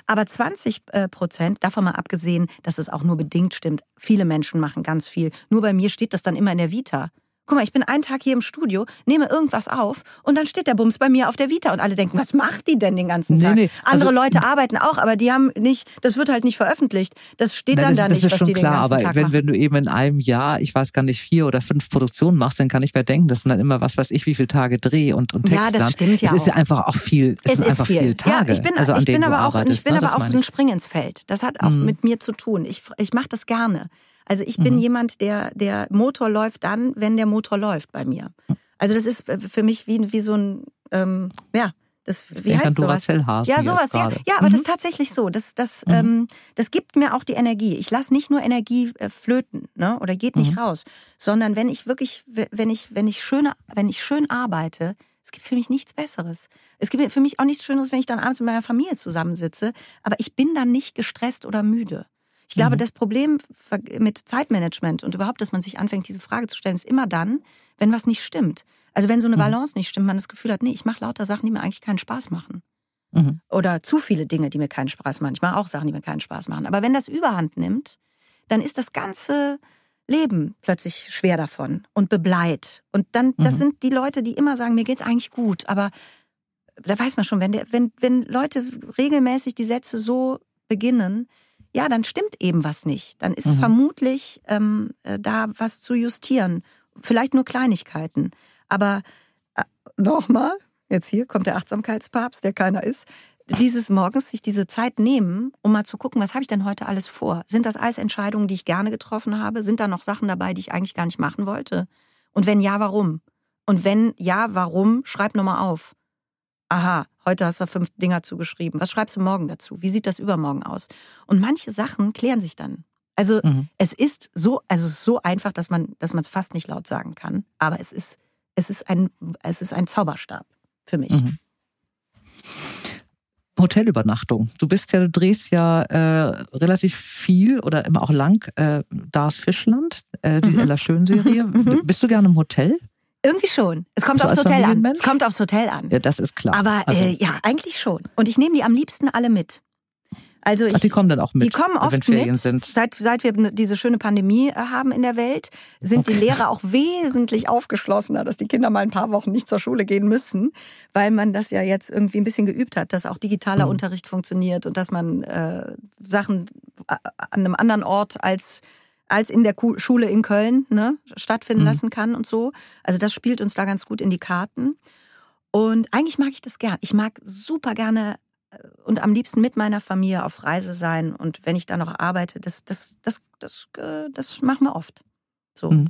Aber 20 äh, Prozent, davon mal abgesehen, dass es auch nur bedingt stimmt. Viele Menschen machen ganz viel. Nur bei mir steht das dann immer in der Vita. Guck mal, ich bin einen Tag hier im Studio, nehme irgendwas auf und dann steht der Bums bei mir auf der Vita und alle denken, was macht die denn den ganzen Nee, Tag? nee, Andere also- Leute arbeiten auch, aber die haben nicht, das wird halt nicht veröffentlicht. Das steht dann das, da das nicht, ist was schon die den klar, ganzen aber Tag wenn, machen. wenn du eben in einem Jahr, ich weiß gar nicht, vier oder fünf Produktionen machst, dann kann ich mir denken, das sind dann immer was weiß ich, wie viele Tage Dreh und, und Ja, Text das dann. stimmt ja Es ist ja einfach auch viel, es, sind einfach viele Tage, Ja, ich bin, also ich bin aber auch, ich bin ne? aber auch so ein. Spring ins Feld. Das hat auch Mhm. mit mir zu tun. Ich, ich mache das gerne. Also ich bin Mhm. jemand, der, der Motor läuft dann, wenn der Motor läuft bei mir. Also das ist äh, für mich wie, wie so ein, ähm, ja, das, wie an heißt sowas? Ja, sowas, ja. Ja, aber Mhm. das ist tatsächlich so. Das, das, Mhm. ähm, das gibt mir auch die Energie. Ich lasse nicht nur Energie äh, flöten, ne? Oder geht nicht Mhm. raus. Sondern wenn ich wirklich, wenn ich, wenn ich schöne, wenn ich schön arbeite, es gibt für mich nichts Besseres. Es gibt für mich auch nichts Schöneres, wenn ich dann abends mit meiner Familie zusammensitze. Aber ich bin dann nicht gestresst oder müde. Ich glaube, Mhm. das Problem mit Zeitmanagement und überhaupt, dass man sich anfängt, diese Frage zu stellen, ist immer dann, wenn was nicht stimmt. Also wenn so eine Mhm. Balance nicht stimmt, man das Gefühl hat, nee, ich mache lauter Sachen, die mir eigentlich keinen Spaß machen. Mhm. Oder zu viele Dinge, die mir keinen Spaß machen. Ich mache auch Sachen, die mir keinen Spaß machen. Aber wenn das überhand nimmt, dann ist das ganze Leben plötzlich schwer davon und bebleit. Und dann, das Mhm. sind die Leute, die immer sagen, mir geht's eigentlich gut, aber da weiß man schon, wenn, der, wenn, wenn Leute regelmäßig die Sätze so beginnen, ja, dann stimmt eben was nicht. Dann ist Mhm. vermutlich ähm, äh, da was zu justieren. Vielleicht nur Kleinigkeiten. Aber äh, nochmal, jetzt hier kommt der Achtsamkeitspapst, der keiner ist. Dieses morgens sich diese Zeit nehmen, um mal zu gucken, was habe ich denn heute alles vor? Sind das alles Entscheidungen, die ich gerne getroffen habe? Sind da noch Sachen dabei, die ich eigentlich gar nicht machen wollte? Und wenn ja, warum? Und wenn ja, warum? Schreib nochmal auf. Aha, heute hast du fünf Dinger zugeschrieben. Was schreibst du morgen dazu? Wie sieht das übermorgen aus? Und manche Sachen klären sich dann. Also Mhm. es ist so, also es ist so einfach, dass man, dass man es fast nicht laut sagen kann. Aber es ist, es ist ein, es ist ein Zauberstab für mich. Mhm. Hotelübernachtung. Du bist ja, du drehst ja äh, relativ viel oder immer auch lang äh, Dars Fischland, äh, die Mhm. Ella Schön-Serie. *laughs* Mhm. Bist du gerne im Hotel? Irgendwie schon. Es kommt So aufs Hotel an. Es kommt aufs Hotel an. Ja, das ist klar. Aber also, äh, ja, eigentlich schon. Und ich nehme die am liebsten alle mit. Also ich, ach, die kommen dann auch mit, Die kommen oft wenn Ferien mit. sind. Seit, seit wir diese schöne Pandemie äh, haben in der Welt, sind die Okay. Lehrer auch wesentlich aufgeschlossener, dass die Kinder mal ein paar Wochen nicht zur Schule gehen müssen, weil man das ja jetzt irgendwie ein bisschen geübt hat, dass auch digitaler Mhm. Unterricht funktioniert und dass man äh, Sachen äh, an einem anderen Ort als als in der Schule in Köln ne, stattfinden Mhm. lassen kann und so. Also das spielt uns da ganz gut in die Karten. Und eigentlich mag ich das gern. Ich mag super gerne und am liebsten mit meiner Familie auf Reise sein und wenn ich da noch arbeite, das, das, das, das, das, das machen wir oft. So. Mhm.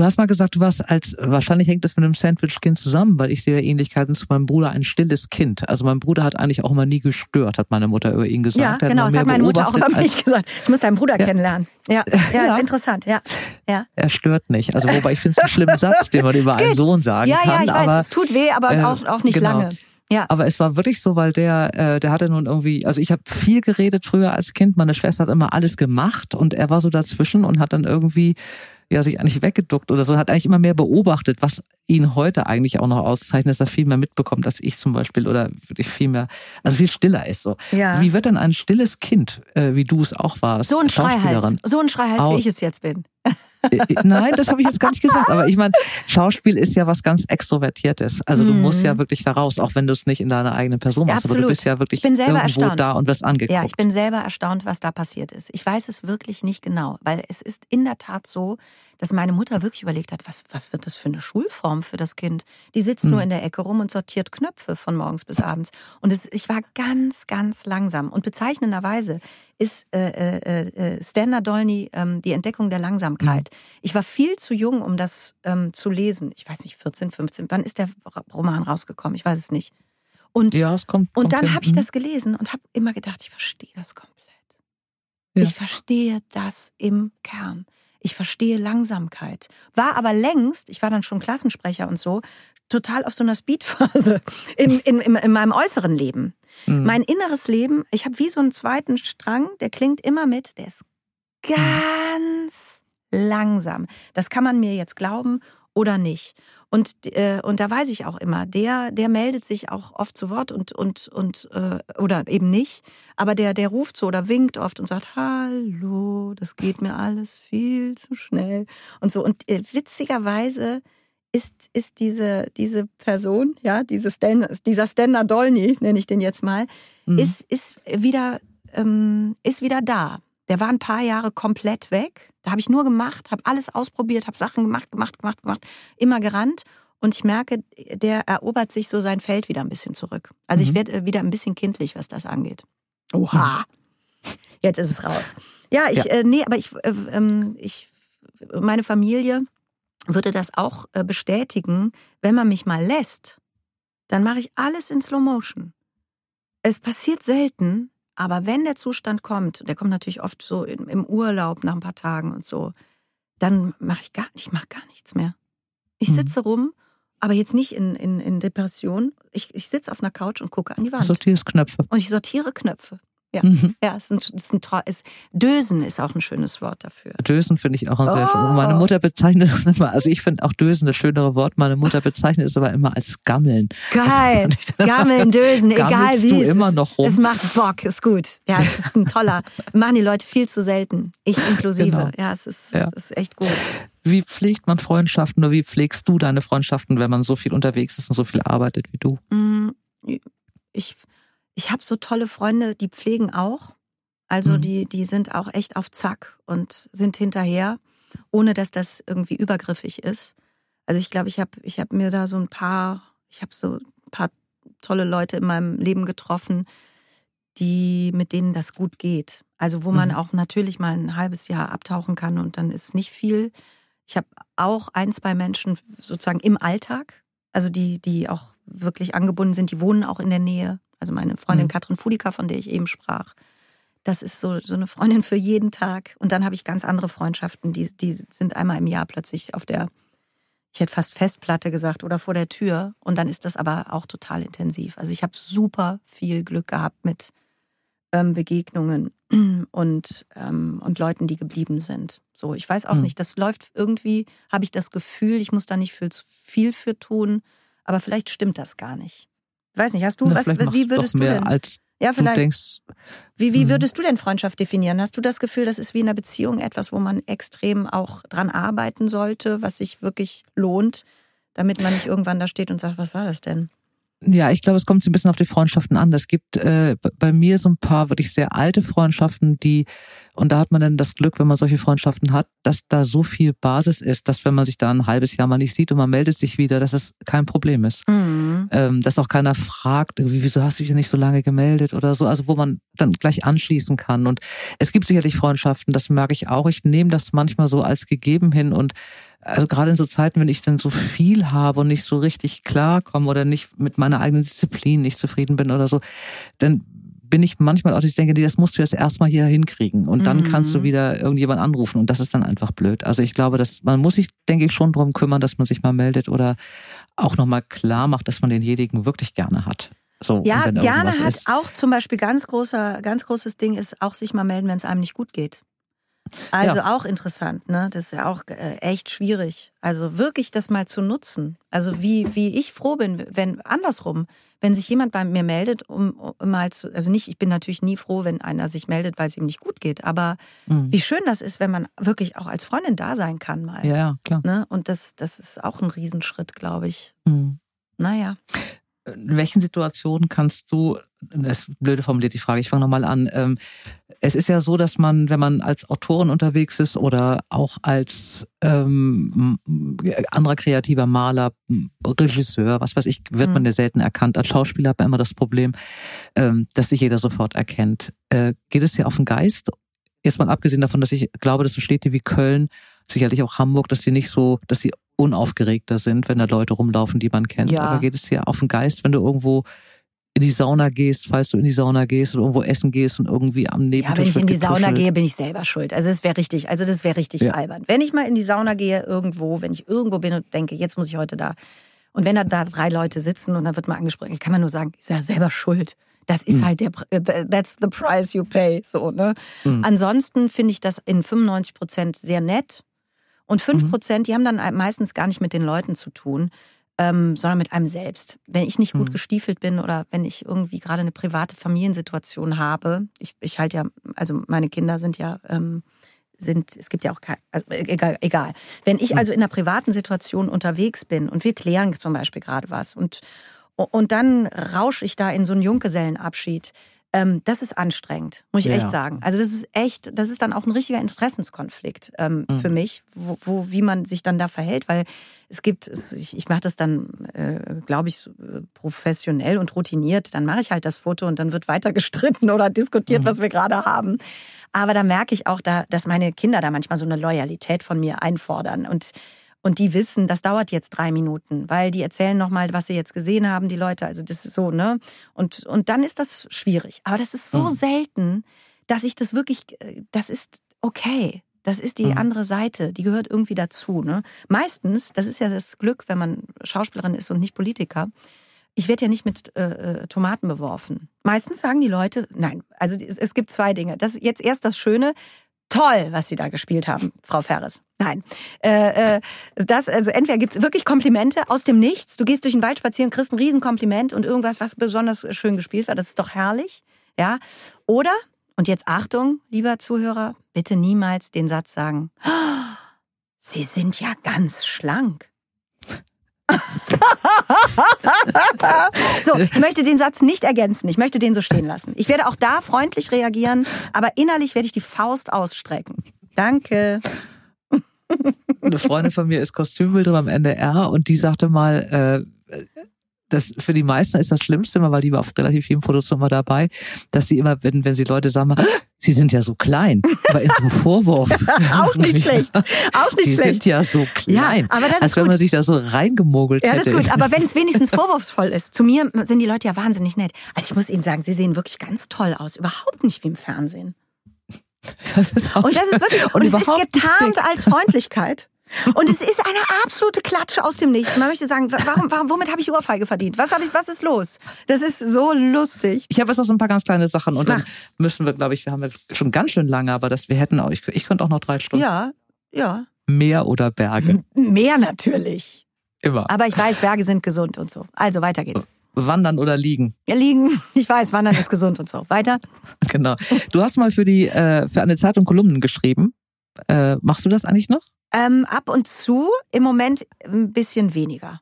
Du hast mal gesagt, du warst als, wahrscheinlich hängt das mit einem Sandwich-Kind zusammen, weil ich sehe Ähnlichkeiten zu meinem Bruder, ein stilles Kind. Also mein Bruder hat eigentlich auch immer nie gestört, hat meine Mutter über ihn gesagt. Ja, genau, das hat meine Mutter auch über mich gesagt. Ich muss deinen Bruder ja. kennenlernen. Ja, *laughs* ja, ja, interessant, ja. ja. Er stört nicht. Also wobei ich finde es einen schlimmen *laughs* Satz, den man über einen Sohn sagen ja, kann. Ja, ich aber, weiß, es tut weh, aber äh, auch, auch nicht genau. lange. Ja. Aber es war wirklich so, weil der, äh, der hatte nun irgendwie, also ich habe viel geredet früher als Kind. Meine Schwester hat immer alles gemacht und er war so dazwischen und hat dann irgendwie ja sich eigentlich weggeduckt oder so, hat eigentlich immer mehr beobachtet, was ihn heute eigentlich auch noch auszeichnet, dass er viel mehr mitbekommt als ich zum Beispiel oder wirklich viel mehr, also viel stiller ist so. Ja. Wie wird denn ein stilles Kind, äh, wie du es auch warst, so ein Schreihals, so ein Schreihals, wie ich es jetzt bin. Äh, äh, nein, das habe ich jetzt gar nicht gesagt. Aber ich meine, Schauspiel ist ja was ganz Extrovertiertes. Also du musst ja mhm. wirklich da raus, auch wenn du es nicht in deiner eigenen Person machst. Ja, aber du bist ja wirklich irgendwo erstaunt. da und wirst angeguckt. Ja, ich bin selber erstaunt, was da passiert ist. Ich weiß es wirklich nicht genau, weil es ist in der Tat so, dass meine Mutter wirklich überlegt hat, was, was wird das für eine Schulform für das Kind? Die sitzt hm. nur in der Ecke rum und sortiert Knöpfe von morgens bis abends. Und es, ich war ganz, ganz langsam. Und bezeichnenderweise ist äh, äh, äh, Standa Dolny ähm, die Entdeckung der Langsamkeit. Hm. Ich war viel zu jung, um das ähm, zu lesen. Ich weiß nicht, 14, 15. Wann ist der Roman rausgekommen? Ich weiß es nicht. Und, ja, es kommt, und dann habe ich das gelesen und habe immer gedacht, ich verstehe das komplett. Ja. Ich verstehe das im Kern ich verstehe Langsamkeit. War aber längst, ich war dann schon Klassensprecher und so, total auf so einer Speedphase in, in, in, in meinem äußeren Leben. Mhm. Mein inneres Leben, ich habe wie so einen zweiten Strang, der klingt immer mit, der ist ganz langsam. Das kann man mir jetzt glauben oder nicht. Und, äh, und da weiß ich auch immer, der, der meldet sich auch oft zu Wort und, und, und äh, oder eben nicht. Aber der, der ruft so oder winkt oft und sagt, Hallo, das geht mir alles viel zu schnell. Und so. Und äh, witzigerweise ist, ist diese, diese Person, ja, diese Stan, dieser Stender Dolny, nenne ich den jetzt mal, mhm. ist, ist wieder, ähm, ist wieder da. Der war ein paar Jahre komplett weg da habe ich nur gemacht, habe alles ausprobiert, habe Sachen gemacht, gemacht, gemacht, gemacht, immer gerannt. Und ich merke, der erobert sich so sein Feld wieder ein bisschen zurück. Also mhm. ich werde wieder ein bisschen kindlich, was das angeht. Oha. Jetzt ist es raus. Ja, ich, ja. Äh, nee, aber ich, äh, ähm, ich, meine Familie würde das auch äh, bestätigen, wenn man mich mal lässt, dann mache ich alles in Slow Motion. Es passiert selten, aber wenn der Zustand kommt, der kommt natürlich oft so im Urlaub nach ein paar Tagen und so, dann mache ich gar, ich mache gar nichts mehr. Ich mhm. sitze rum, aber jetzt nicht in, in, in Depression. Ich, ich sitze auf einer Couch und gucke an die Wand. Sortierst Knöpfe. Und ich sortiere Knöpfe. Ja, mhm. ja ist ein, ist ein, ist, Dösen ist auch ein schönes Wort dafür. Dösen finde ich auch ein sehr oh. schönes Meine Mutter bezeichnet es immer, also ich finde auch Dösen das schönere Wort. Meine Mutter bezeichnet es aber immer als Gammeln. Geil. Gammeln, *laughs* Dösen, egal wie. Du immer es, noch rum. Es macht Bock, ist gut. Ja, es ist ein toller. *laughs* Machen die Leute viel zu selten. Ich inklusive. Genau. Ja, es ist, ja. es ist echt gut. Wie pflegt man Freundschaften oder wie pflegst du deine Freundschaften, wenn man so viel unterwegs ist und so viel arbeitet wie du? Mm, ich, ich habe so tolle Freunde, die pflegen auch. Also mhm. die, die sind auch echt auf Zack und sind hinterher, ohne dass das irgendwie übergriffig ist. Also ich glaube, ich habe ich hab mir da so ein paar, ich habe so ein paar tolle Leute in meinem Leben getroffen, die, mit denen das gut geht. Also wo man mhm. auch natürlich mal ein halbes Jahr abtauchen kann und dann ist nicht viel. Ich habe auch ein, zwei Menschen sozusagen im Alltag, also die, die auch wirklich angebunden sind, die wohnen auch in der Nähe. Also meine Freundin mhm. Katrin Fudika, von der ich eben sprach, das ist so, so eine Freundin für jeden Tag. Und dann habe ich ganz andere Freundschaften, die, die sind einmal im Jahr plötzlich auf der, ich hätte fast Festplatte gesagt, oder vor der Tür. Und dann ist das aber auch total intensiv. Also ich habe super viel Glück gehabt mit ähm, Begegnungen *clears throat* und, ähm, und Leuten, die geblieben sind. So, ich weiß auch mhm. nicht, das läuft irgendwie, habe ich das Gefühl, ich muss da nicht viel, viel für tun, aber vielleicht stimmt das gar nicht. Ich weiß nicht, hast du, Na, was, wie würdest du denn? Als ja, vielleicht. Denkst, wie, wie mhm. würdest du denn Freundschaft definieren? Hast du das Gefühl, das ist wie in einer Beziehung etwas, wo man extrem auch dran arbeiten sollte, was sich wirklich lohnt, damit man nicht irgendwann da steht und sagt, was war das denn? Ja, ich glaube, es kommt so ein bisschen auf die Freundschaften an. Es gibt äh, bei mir so ein paar wirklich sehr alte Freundschaften, die Und da hat man dann das Glück, wenn man solche Freundschaften hat, dass da so viel Basis ist, dass wenn man sich da ein halbes Jahr mal nicht sieht und man meldet sich wieder, dass es kein Problem ist. Mhm. Ähm, dass auch keiner fragt, wieso hast du dich nicht so lange gemeldet oder so. Also wo man dann gleich anschließen kann. Und es gibt sicherlich Freundschaften, das merke ich auch. Ich nehme das manchmal so als gegeben hin und also gerade in so Zeiten, wenn ich dann so viel habe und nicht so richtig klarkomme oder nicht mit meiner eigenen Disziplin nicht zufrieden bin oder so, dann bin ich manchmal auch, dass ich denke, nee, das musst du jetzt erstmal hier hinkriegen und dann mhm. kannst du wieder irgendjemand anrufen und das ist dann einfach blöd. Also ich glaube, dass man muss sich, denke ich, schon drum kümmern, dass man sich mal meldet oder auch nochmal klar macht, dass man denjenigen wirklich gerne hat. So, ja, gerne hat ist. auch zum Beispiel ganz großer, ganz großes Ding ist auch sich mal melden, wenn es einem nicht gut geht. Also ja. auch interessant, ne? Das ist ja auch äh, echt schwierig. Also wirklich das mal zu nutzen. Also wie, wie ich froh bin, wenn andersrum, wenn sich jemand bei mir meldet, um, um mal zu, also nicht, ich bin natürlich nie froh, wenn einer sich meldet, weil es ihm nicht gut geht, aber mhm. wie schön das ist, wenn man wirklich auch als Freundin da sein kann mal. Ja, klar. Ne? Und das, das ist auch ein Riesenschritt, glaube ich. Mhm. Naja. In welchen Situationen kannst du das ist blöde formuliert die Frage, ich fange nochmal an. Ähm, es ist ja so, dass man, wenn man als Autorin unterwegs ist oder auch als ähm, anderer kreativer Maler, Regisseur, was weiß ich, wird man mhm. ja selten erkannt. Als Schauspieler hat man immer das Problem, ähm, dass sich jeder sofort erkennt. Äh, geht es ja auf den Geist? Jetzt mal abgesehen davon, dass ich glaube, dass so Städte wie Köln, sicherlich auch Hamburg, dass die nicht so, dass sie unaufgeregter sind, wenn da Leute rumlaufen, die man kennt. Ja. Aber geht es ja auf den Geist, wenn du irgendwo in die Sauna gehst, falls du in die Sauna gehst oder irgendwo essen gehst und irgendwie am Nebentisch Ja, wenn ich in die Sauna gehe, bin ich selber schuld. Also das wäre richtig, also das wäre richtig ja. albern. Wenn ich mal in die Sauna gehe irgendwo, wenn ich irgendwo bin und denke, jetzt muss ich heute da und wenn da, da drei Leute sitzen und dann wird mal angesprochen, kann man nur sagen, ist ja selber schuld. Das ist mhm. halt der, that's the price you pay, so, ne? Mhm. Ansonsten finde ich das in 95 Prozent sehr nett. Und 5 mhm. Prozent, die haben dann meistens gar nicht mit den Leuten zu tun, ähm, sondern mit einem selbst. Wenn ich nicht gut mhm. gestiefelt bin oder wenn ich irgendwie gerade eine private Familiensituation habe, ich, ich halte ja, also meine Kinder sind ja, ähm, sind, es gibt ja auch kein, also egal, egal. Wenn ich mhm. also in einer privaten Situation unterwegs bin und wir klären zum Beispiel gerade was und, und dann rausche ich da in so einen Junggesellenabschied, ähm, das ist anstrengend, muss ich ja. echt sagen. Also das ist echt, das ist dann auch ein richtiger Interessenskonflikt ähm, mhm. für mich, wo, wo, wie man sich dann da verhält, weil es gibt, es, ich, ich mache das dann, äh, glaube ich, äh, professionell und routiniert. Dann mache ich halt das Foto und dann wird weiter gestritten oder diskutiert, mhm. was wir gerade haben. Aber da merke ich auch, da, dass meine Kinder da manchmal so eine Loyalität von mir einfordern und und die wissen, das dauert jetzt drei Minuten, weil die erzählen nochmal, was sie jetzt gesehen haben, die Leute. Also das ist so, ne? Und, und dann ist das schwierig. Aber das ist so mhm. selten, dass ich das wirklich, äh, das ist okay. Das ist die mhm. andere Seite, die gehört irgendwie dazu. Ne? Meistens, das ist ja das Glück, wenn man Schauspielerin ist und nicht Politiker, ich werde ja nicht mit äh, äh Tomaten beworfen. Meistens sagen die Leute, nein, also es, es gibt zwei Dinge. Das ist jetzt erst das Schöne, toll, was Sie da gespielt haben, Frau Ferres. Nein. Äh, äh, das, also entweder gibt's wirklich Komplimente aus dem Nichts. Du gehst durch den Wald spazieren, kriegst ein Riesenkompliment und irgendwas, was besonders schön gespielt war. Das ist doch herrlich. Ja. Oder, und jetzt Achtung, lieber Zuhörer, bitte niemals den Satz sagen, oh, Sie sind ja ganz schlank. *laughs* so, ich möchte den Satz nicht ergänzen. Ich möchte den so stehen lassen. Ich werde auch da freundlich reagieren, aber innerlich werde ich die Faust ausstrecken. Danke. Eine Freundin von mir ist Kostümbildnerin am NDR und die sagte mal, äh, das für die meisten ist das Schlimmste immer, weil die war auf relativ vielen Fotos immer dabei, dass sie immer, wenn, wenn sie Leute sagen, sie sind ja so klein, aber in so einem Vorwurf. *laughs* auch nicht schlecht. Auch nicht sie schlecht. Sie sind ja so klein. Ja, aber das als ist wenn gut. man sich da so reingemogelt ja, hätte. Ja, das ist gut. Aber *laughs* wenn es wenigstens vorwurfsvoll ist. Zu mir sind die Leute ja wahnsinnig nett. Also ich muss Ihnen sagen, Sie sehen wirklich ganz toll aus. Überhaupt nicht wie im Fernsehen. Das ist auch und das ist wirklich, und, und es ist getarnt als Freundlichkeit. Und es ist eine absolute Klatsche aus dem Nichts. Man möchte sagen, warum, warum, womit habe ich Ohrfeige verdient? Was, hab ich, was ist los? Das ist so lustig. Ich habe jetzt noch so ein paar ganz kleine Sachen und Mach. dann müssen wir, glaube ich, wir haben schon ganz schön lange, aber das, wir hätten auch, ich, ich könnte auch noch drei Stunden. Ja, ja. Meer oder Berge? Meer natürlich. Immer. Aber ich weiß, Berge sind gesund und so. Also weiter geht's. Wandern oder liegen? Ja, liegen. Ich weiß, Wandern ist gesund und so. Weiter. Genau. Du hast mal für die äh, für eine Zeitung Kolumnen geschrieben. Äh, machst du das eigentlich noch? Ähm, ab und zu, im Moment ein bisschen weniger.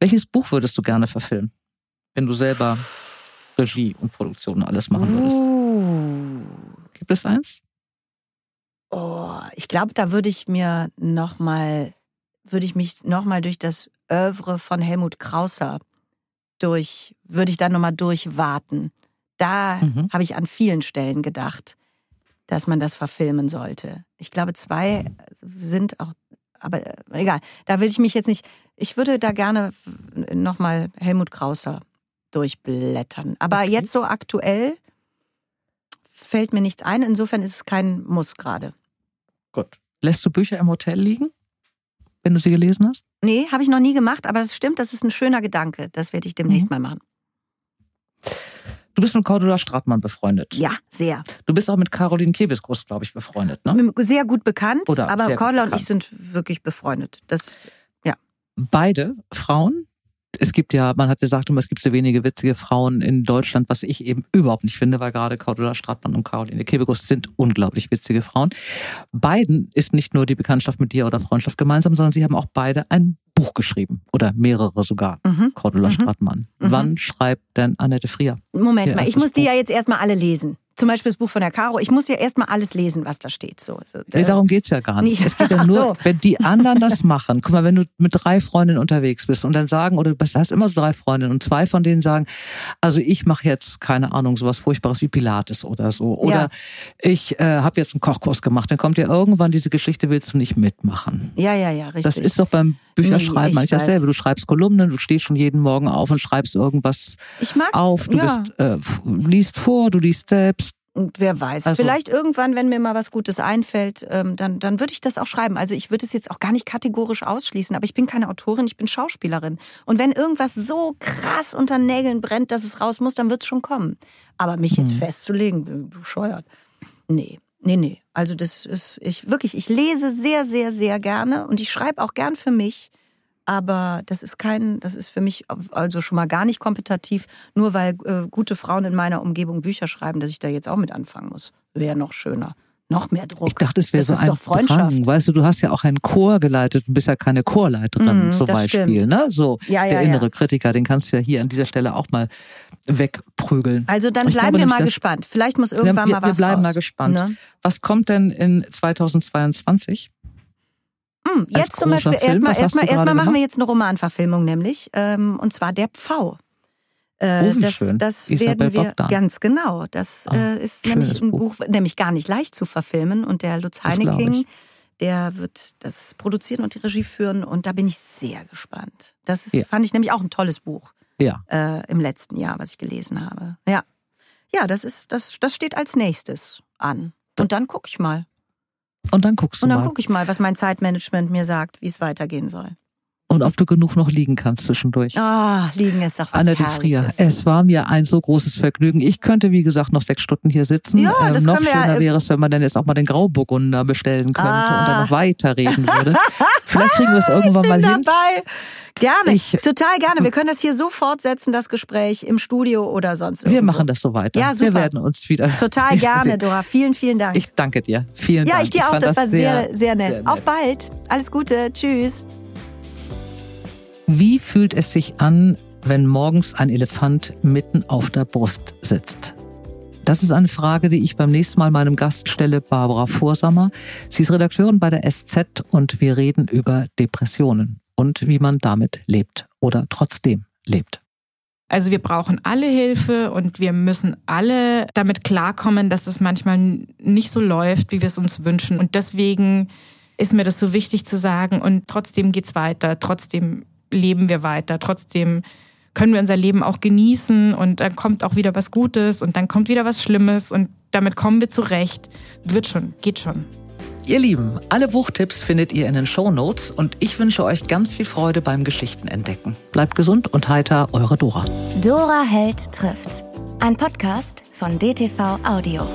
Welches Buch würdest du gerne verfilmen, wenn du selber Regie und Produktion alles machen würdest? Uh, Gibt es eins? Oh, ich glaube, da würde ich mir noch mal, würde ich mich noch mal durch das Övre von Helmut Krauser durch, würde ich da noch mal durchwarten. Da Mhm. habe ich an vielen Stellen gedacht, dass man das verfilmen sollte. Ich glaube, zwei sind auch, aber äh, egal. Da will ich mich jetzt nicht. Ich würde da gerne noch mal Helmut Krauser durchblättern. Aber Okay. jetzt so aktuell fällt mir nichts ein. Insofern ist es kein Muss gerade. Gut. Lässt du Bücher im Hotel liegen, wenn du sie gelesen hast? Nee, habe ich noch nie gemacht, aber das stimmt, das ist ein schöner Gedanke. Das werde ich demnächst mal machen. Du bist mit Cordula Stratmann befreundet. Ja, sehr. Du bist auch mit Caroline Kebesgroß, glaube ich, befreundet, ne? Sehr gut bekannt, Oder aber Cordula und ich sind wirklich befreundet. Das, Beide Frauen. Es gibt ja, man hat gesagt, immer, es gibt so wenige witzige Frauen in Deutschland, was ich eben überhaupt nicht finde, weil gerade Cordula Stratmann und Caroline Kebekus sind unglaublich witzige Frauen. Beiden ist nicht nur die Bekanntschaft mit dir oder Freundschaft gemeinsam, sondern sie haben auch beide ein Buch geschrieben oder mehrere sogar. mhm. Cordula Mhm. Stratmann. Mhm. Wann schreibt denn Annette Frier? Moment mal, ich muss die Buch. ja jetzt erstmal alle lesen. Zum Beispiel das Buch von der Caro. Ich muss ja erstmal alles lesen, was da steht. So, so, Nee, äh, darum geht's ja gar nicht. Nee. Es geht ja *laughs* nur, so. wenn die anderen das machen. Guck mal, wenn du mit drei Freundinnen unterwegs bist und dann sagen, oder du hast immer so drei Freundinnen und zwei von denen sagen, also ich mache jetzt, keine Ahnung, sowas Furchtbares wie Pilates oder so. Oder Ja. ich äh, habe jetzt einen Kochkurs gemacht. Dann kommt ja irgendwann diese Geschichte, willst du nicht mitmachen. ja, ja, ja, richtig. Das ist doch beim Bücherschreiben Nee, ich eigentlich dasselbe. Du schreibst Kolumnen, du stehst schon jeden Morgen auf und schreibst irgendwas ich mag, auf. Du ja. bist, äh, liest vor, du liest selbst. Und wer weiß, Also- vielleicht irgendwann, wenn mir mal was Gutes einfällt, ähm, dann, dann würde ich das auch schreiben. Also ich würde es jetzt auch gar nicht kategorisch ausschließen, aber ich bin keine Autorin, ich bin Schauspielerin. Und wenn irgendwas so krass unter Nägeln brennt, dass es raus muss, dann wird es schon kommen. Aber mich jetzt Mhm. festzulegen, be- bescheuert. Nee, nee, nee. Also das ist, ich wirklich, ich lese sehr, sehr, sehr gerne und ich schreibe auch gern für mich. Aber das ist kein, das ist für mich also schon mal gar nicht kompetitiv, nur weil äh, gute Frauen in meiner Umgebung Bücher schreiben, dass ich da jetzt auch mit anfangen muss. Wäre noch schöner. Noch mehr Druck. Ich dachte, es wäre so ein doch Freundschaft. Drang. Weißt du, du hast ja auch einen Chor geleitet und bist ja keine Chorleiterin Mhm, zum Beispiel. stimmt. Ne? So Ja, ja, der ja. innere Kritiker, den kannst du ja hier an dieser Stelle auch mal wegprügeln. Also dann bleiben glaube wir mal gespannt. Vielleicht muss irgendwann wir, mal wir was bleiben raus. mal gespannt. Ne? Was kommt denn in 2022? Hm, jetzt zum Beispiel erstmal erstmal erstmal machen wir jetzt eine Romanverfilmung nämlich ähm, und zwar der Pfau. Äh, Oh, das schön. das Isabel werden wir Bogdan. ganz genau. Das Ah, äh, ist nämlich ein Buch. Buch. nämlich gar nicht leicht zu verfilmen und der Lutz Heineking, der wird das produzieren und die Regie führen und da bin ich sehr gespannt. Das ist, Ja. fand ich nämlich auch ein tolles Buch Ja. äh, im letzten Jahr, was ich gelesen habe. Ja, ja, das ist das das steht als nächstes an und dann gucke ich mal. Und dann guckst du Und dann mal. gucke ich mal, was mein Zeitmanagement mir sagt, wie es weitergehen soll. Und ob du genug noch liegen kannst zwischendurch. Ah, liegen ist doch was Annette Frier, Herrliches. es war mir ein so großes Vergnügen. Ich könnte, wie gesagt, noch sechs Stunden hier sitzen. Ähm, Ja, das noch können wir ja, schöner äh, wäre es, wenn man dann jetzt auch mal den Grauburgunder bestellen könnte Ah. und dann noch weiterreden würde. *laughs* Vielleicht kriegen wir es irgendwann bin mal hin. dabei. Gerne, Ich- total gerne. Wir können das hier so fortsetzen, das Gespräch im Studio oder sonst irgendwo. Wir machen das so weiter. Ja, super. Wir werden uns wieder. Total *laughs* gerne, Dora. Vielen, vielen Dank. Ich danke dir. Vielen ja, Dank. ich dir auch. fand Das war sehr, sehr nett. sehr nett. Auf bald. Alles Gute. Tschüss. Wie fühlt es sich an, wenn morgens ein Elefant mitten auf der Brust sitzt? Das ist eine Frage, die ich beim nächsten Mal meinem Gast stelle, Barbara Vorsammer. Sie ist Redakteurin bei der SZ und wir reden über Depressionen und wie man damit lebt oder trotzdem lebt. Also wir brauchen alle Hilfe und wir müssen alle damit klarkommen, dass es manchmal nicht so läuft, wie wir es uns wünschen. Und deswegen ist mir das so wichtig zu sagen und trotzdem geht's weiter, trotzdem leben wir weiter, trotzdem können wir unser Leben auch genießen und dann kommt auch wieder was Gutes und dann kommt wieder was Schlimmes und damit kommen wir zurecht. Wird schon, geht schon. Ihr Lieben, alle Buchtipps findet ihr in den Shownotes und ich wünsche euch ganz viel Freude beim Geschichtenentdecken. Bleibt gesund und heiter, eure Dora. Dora Held trifft. Ein Podcast von DTV Audio.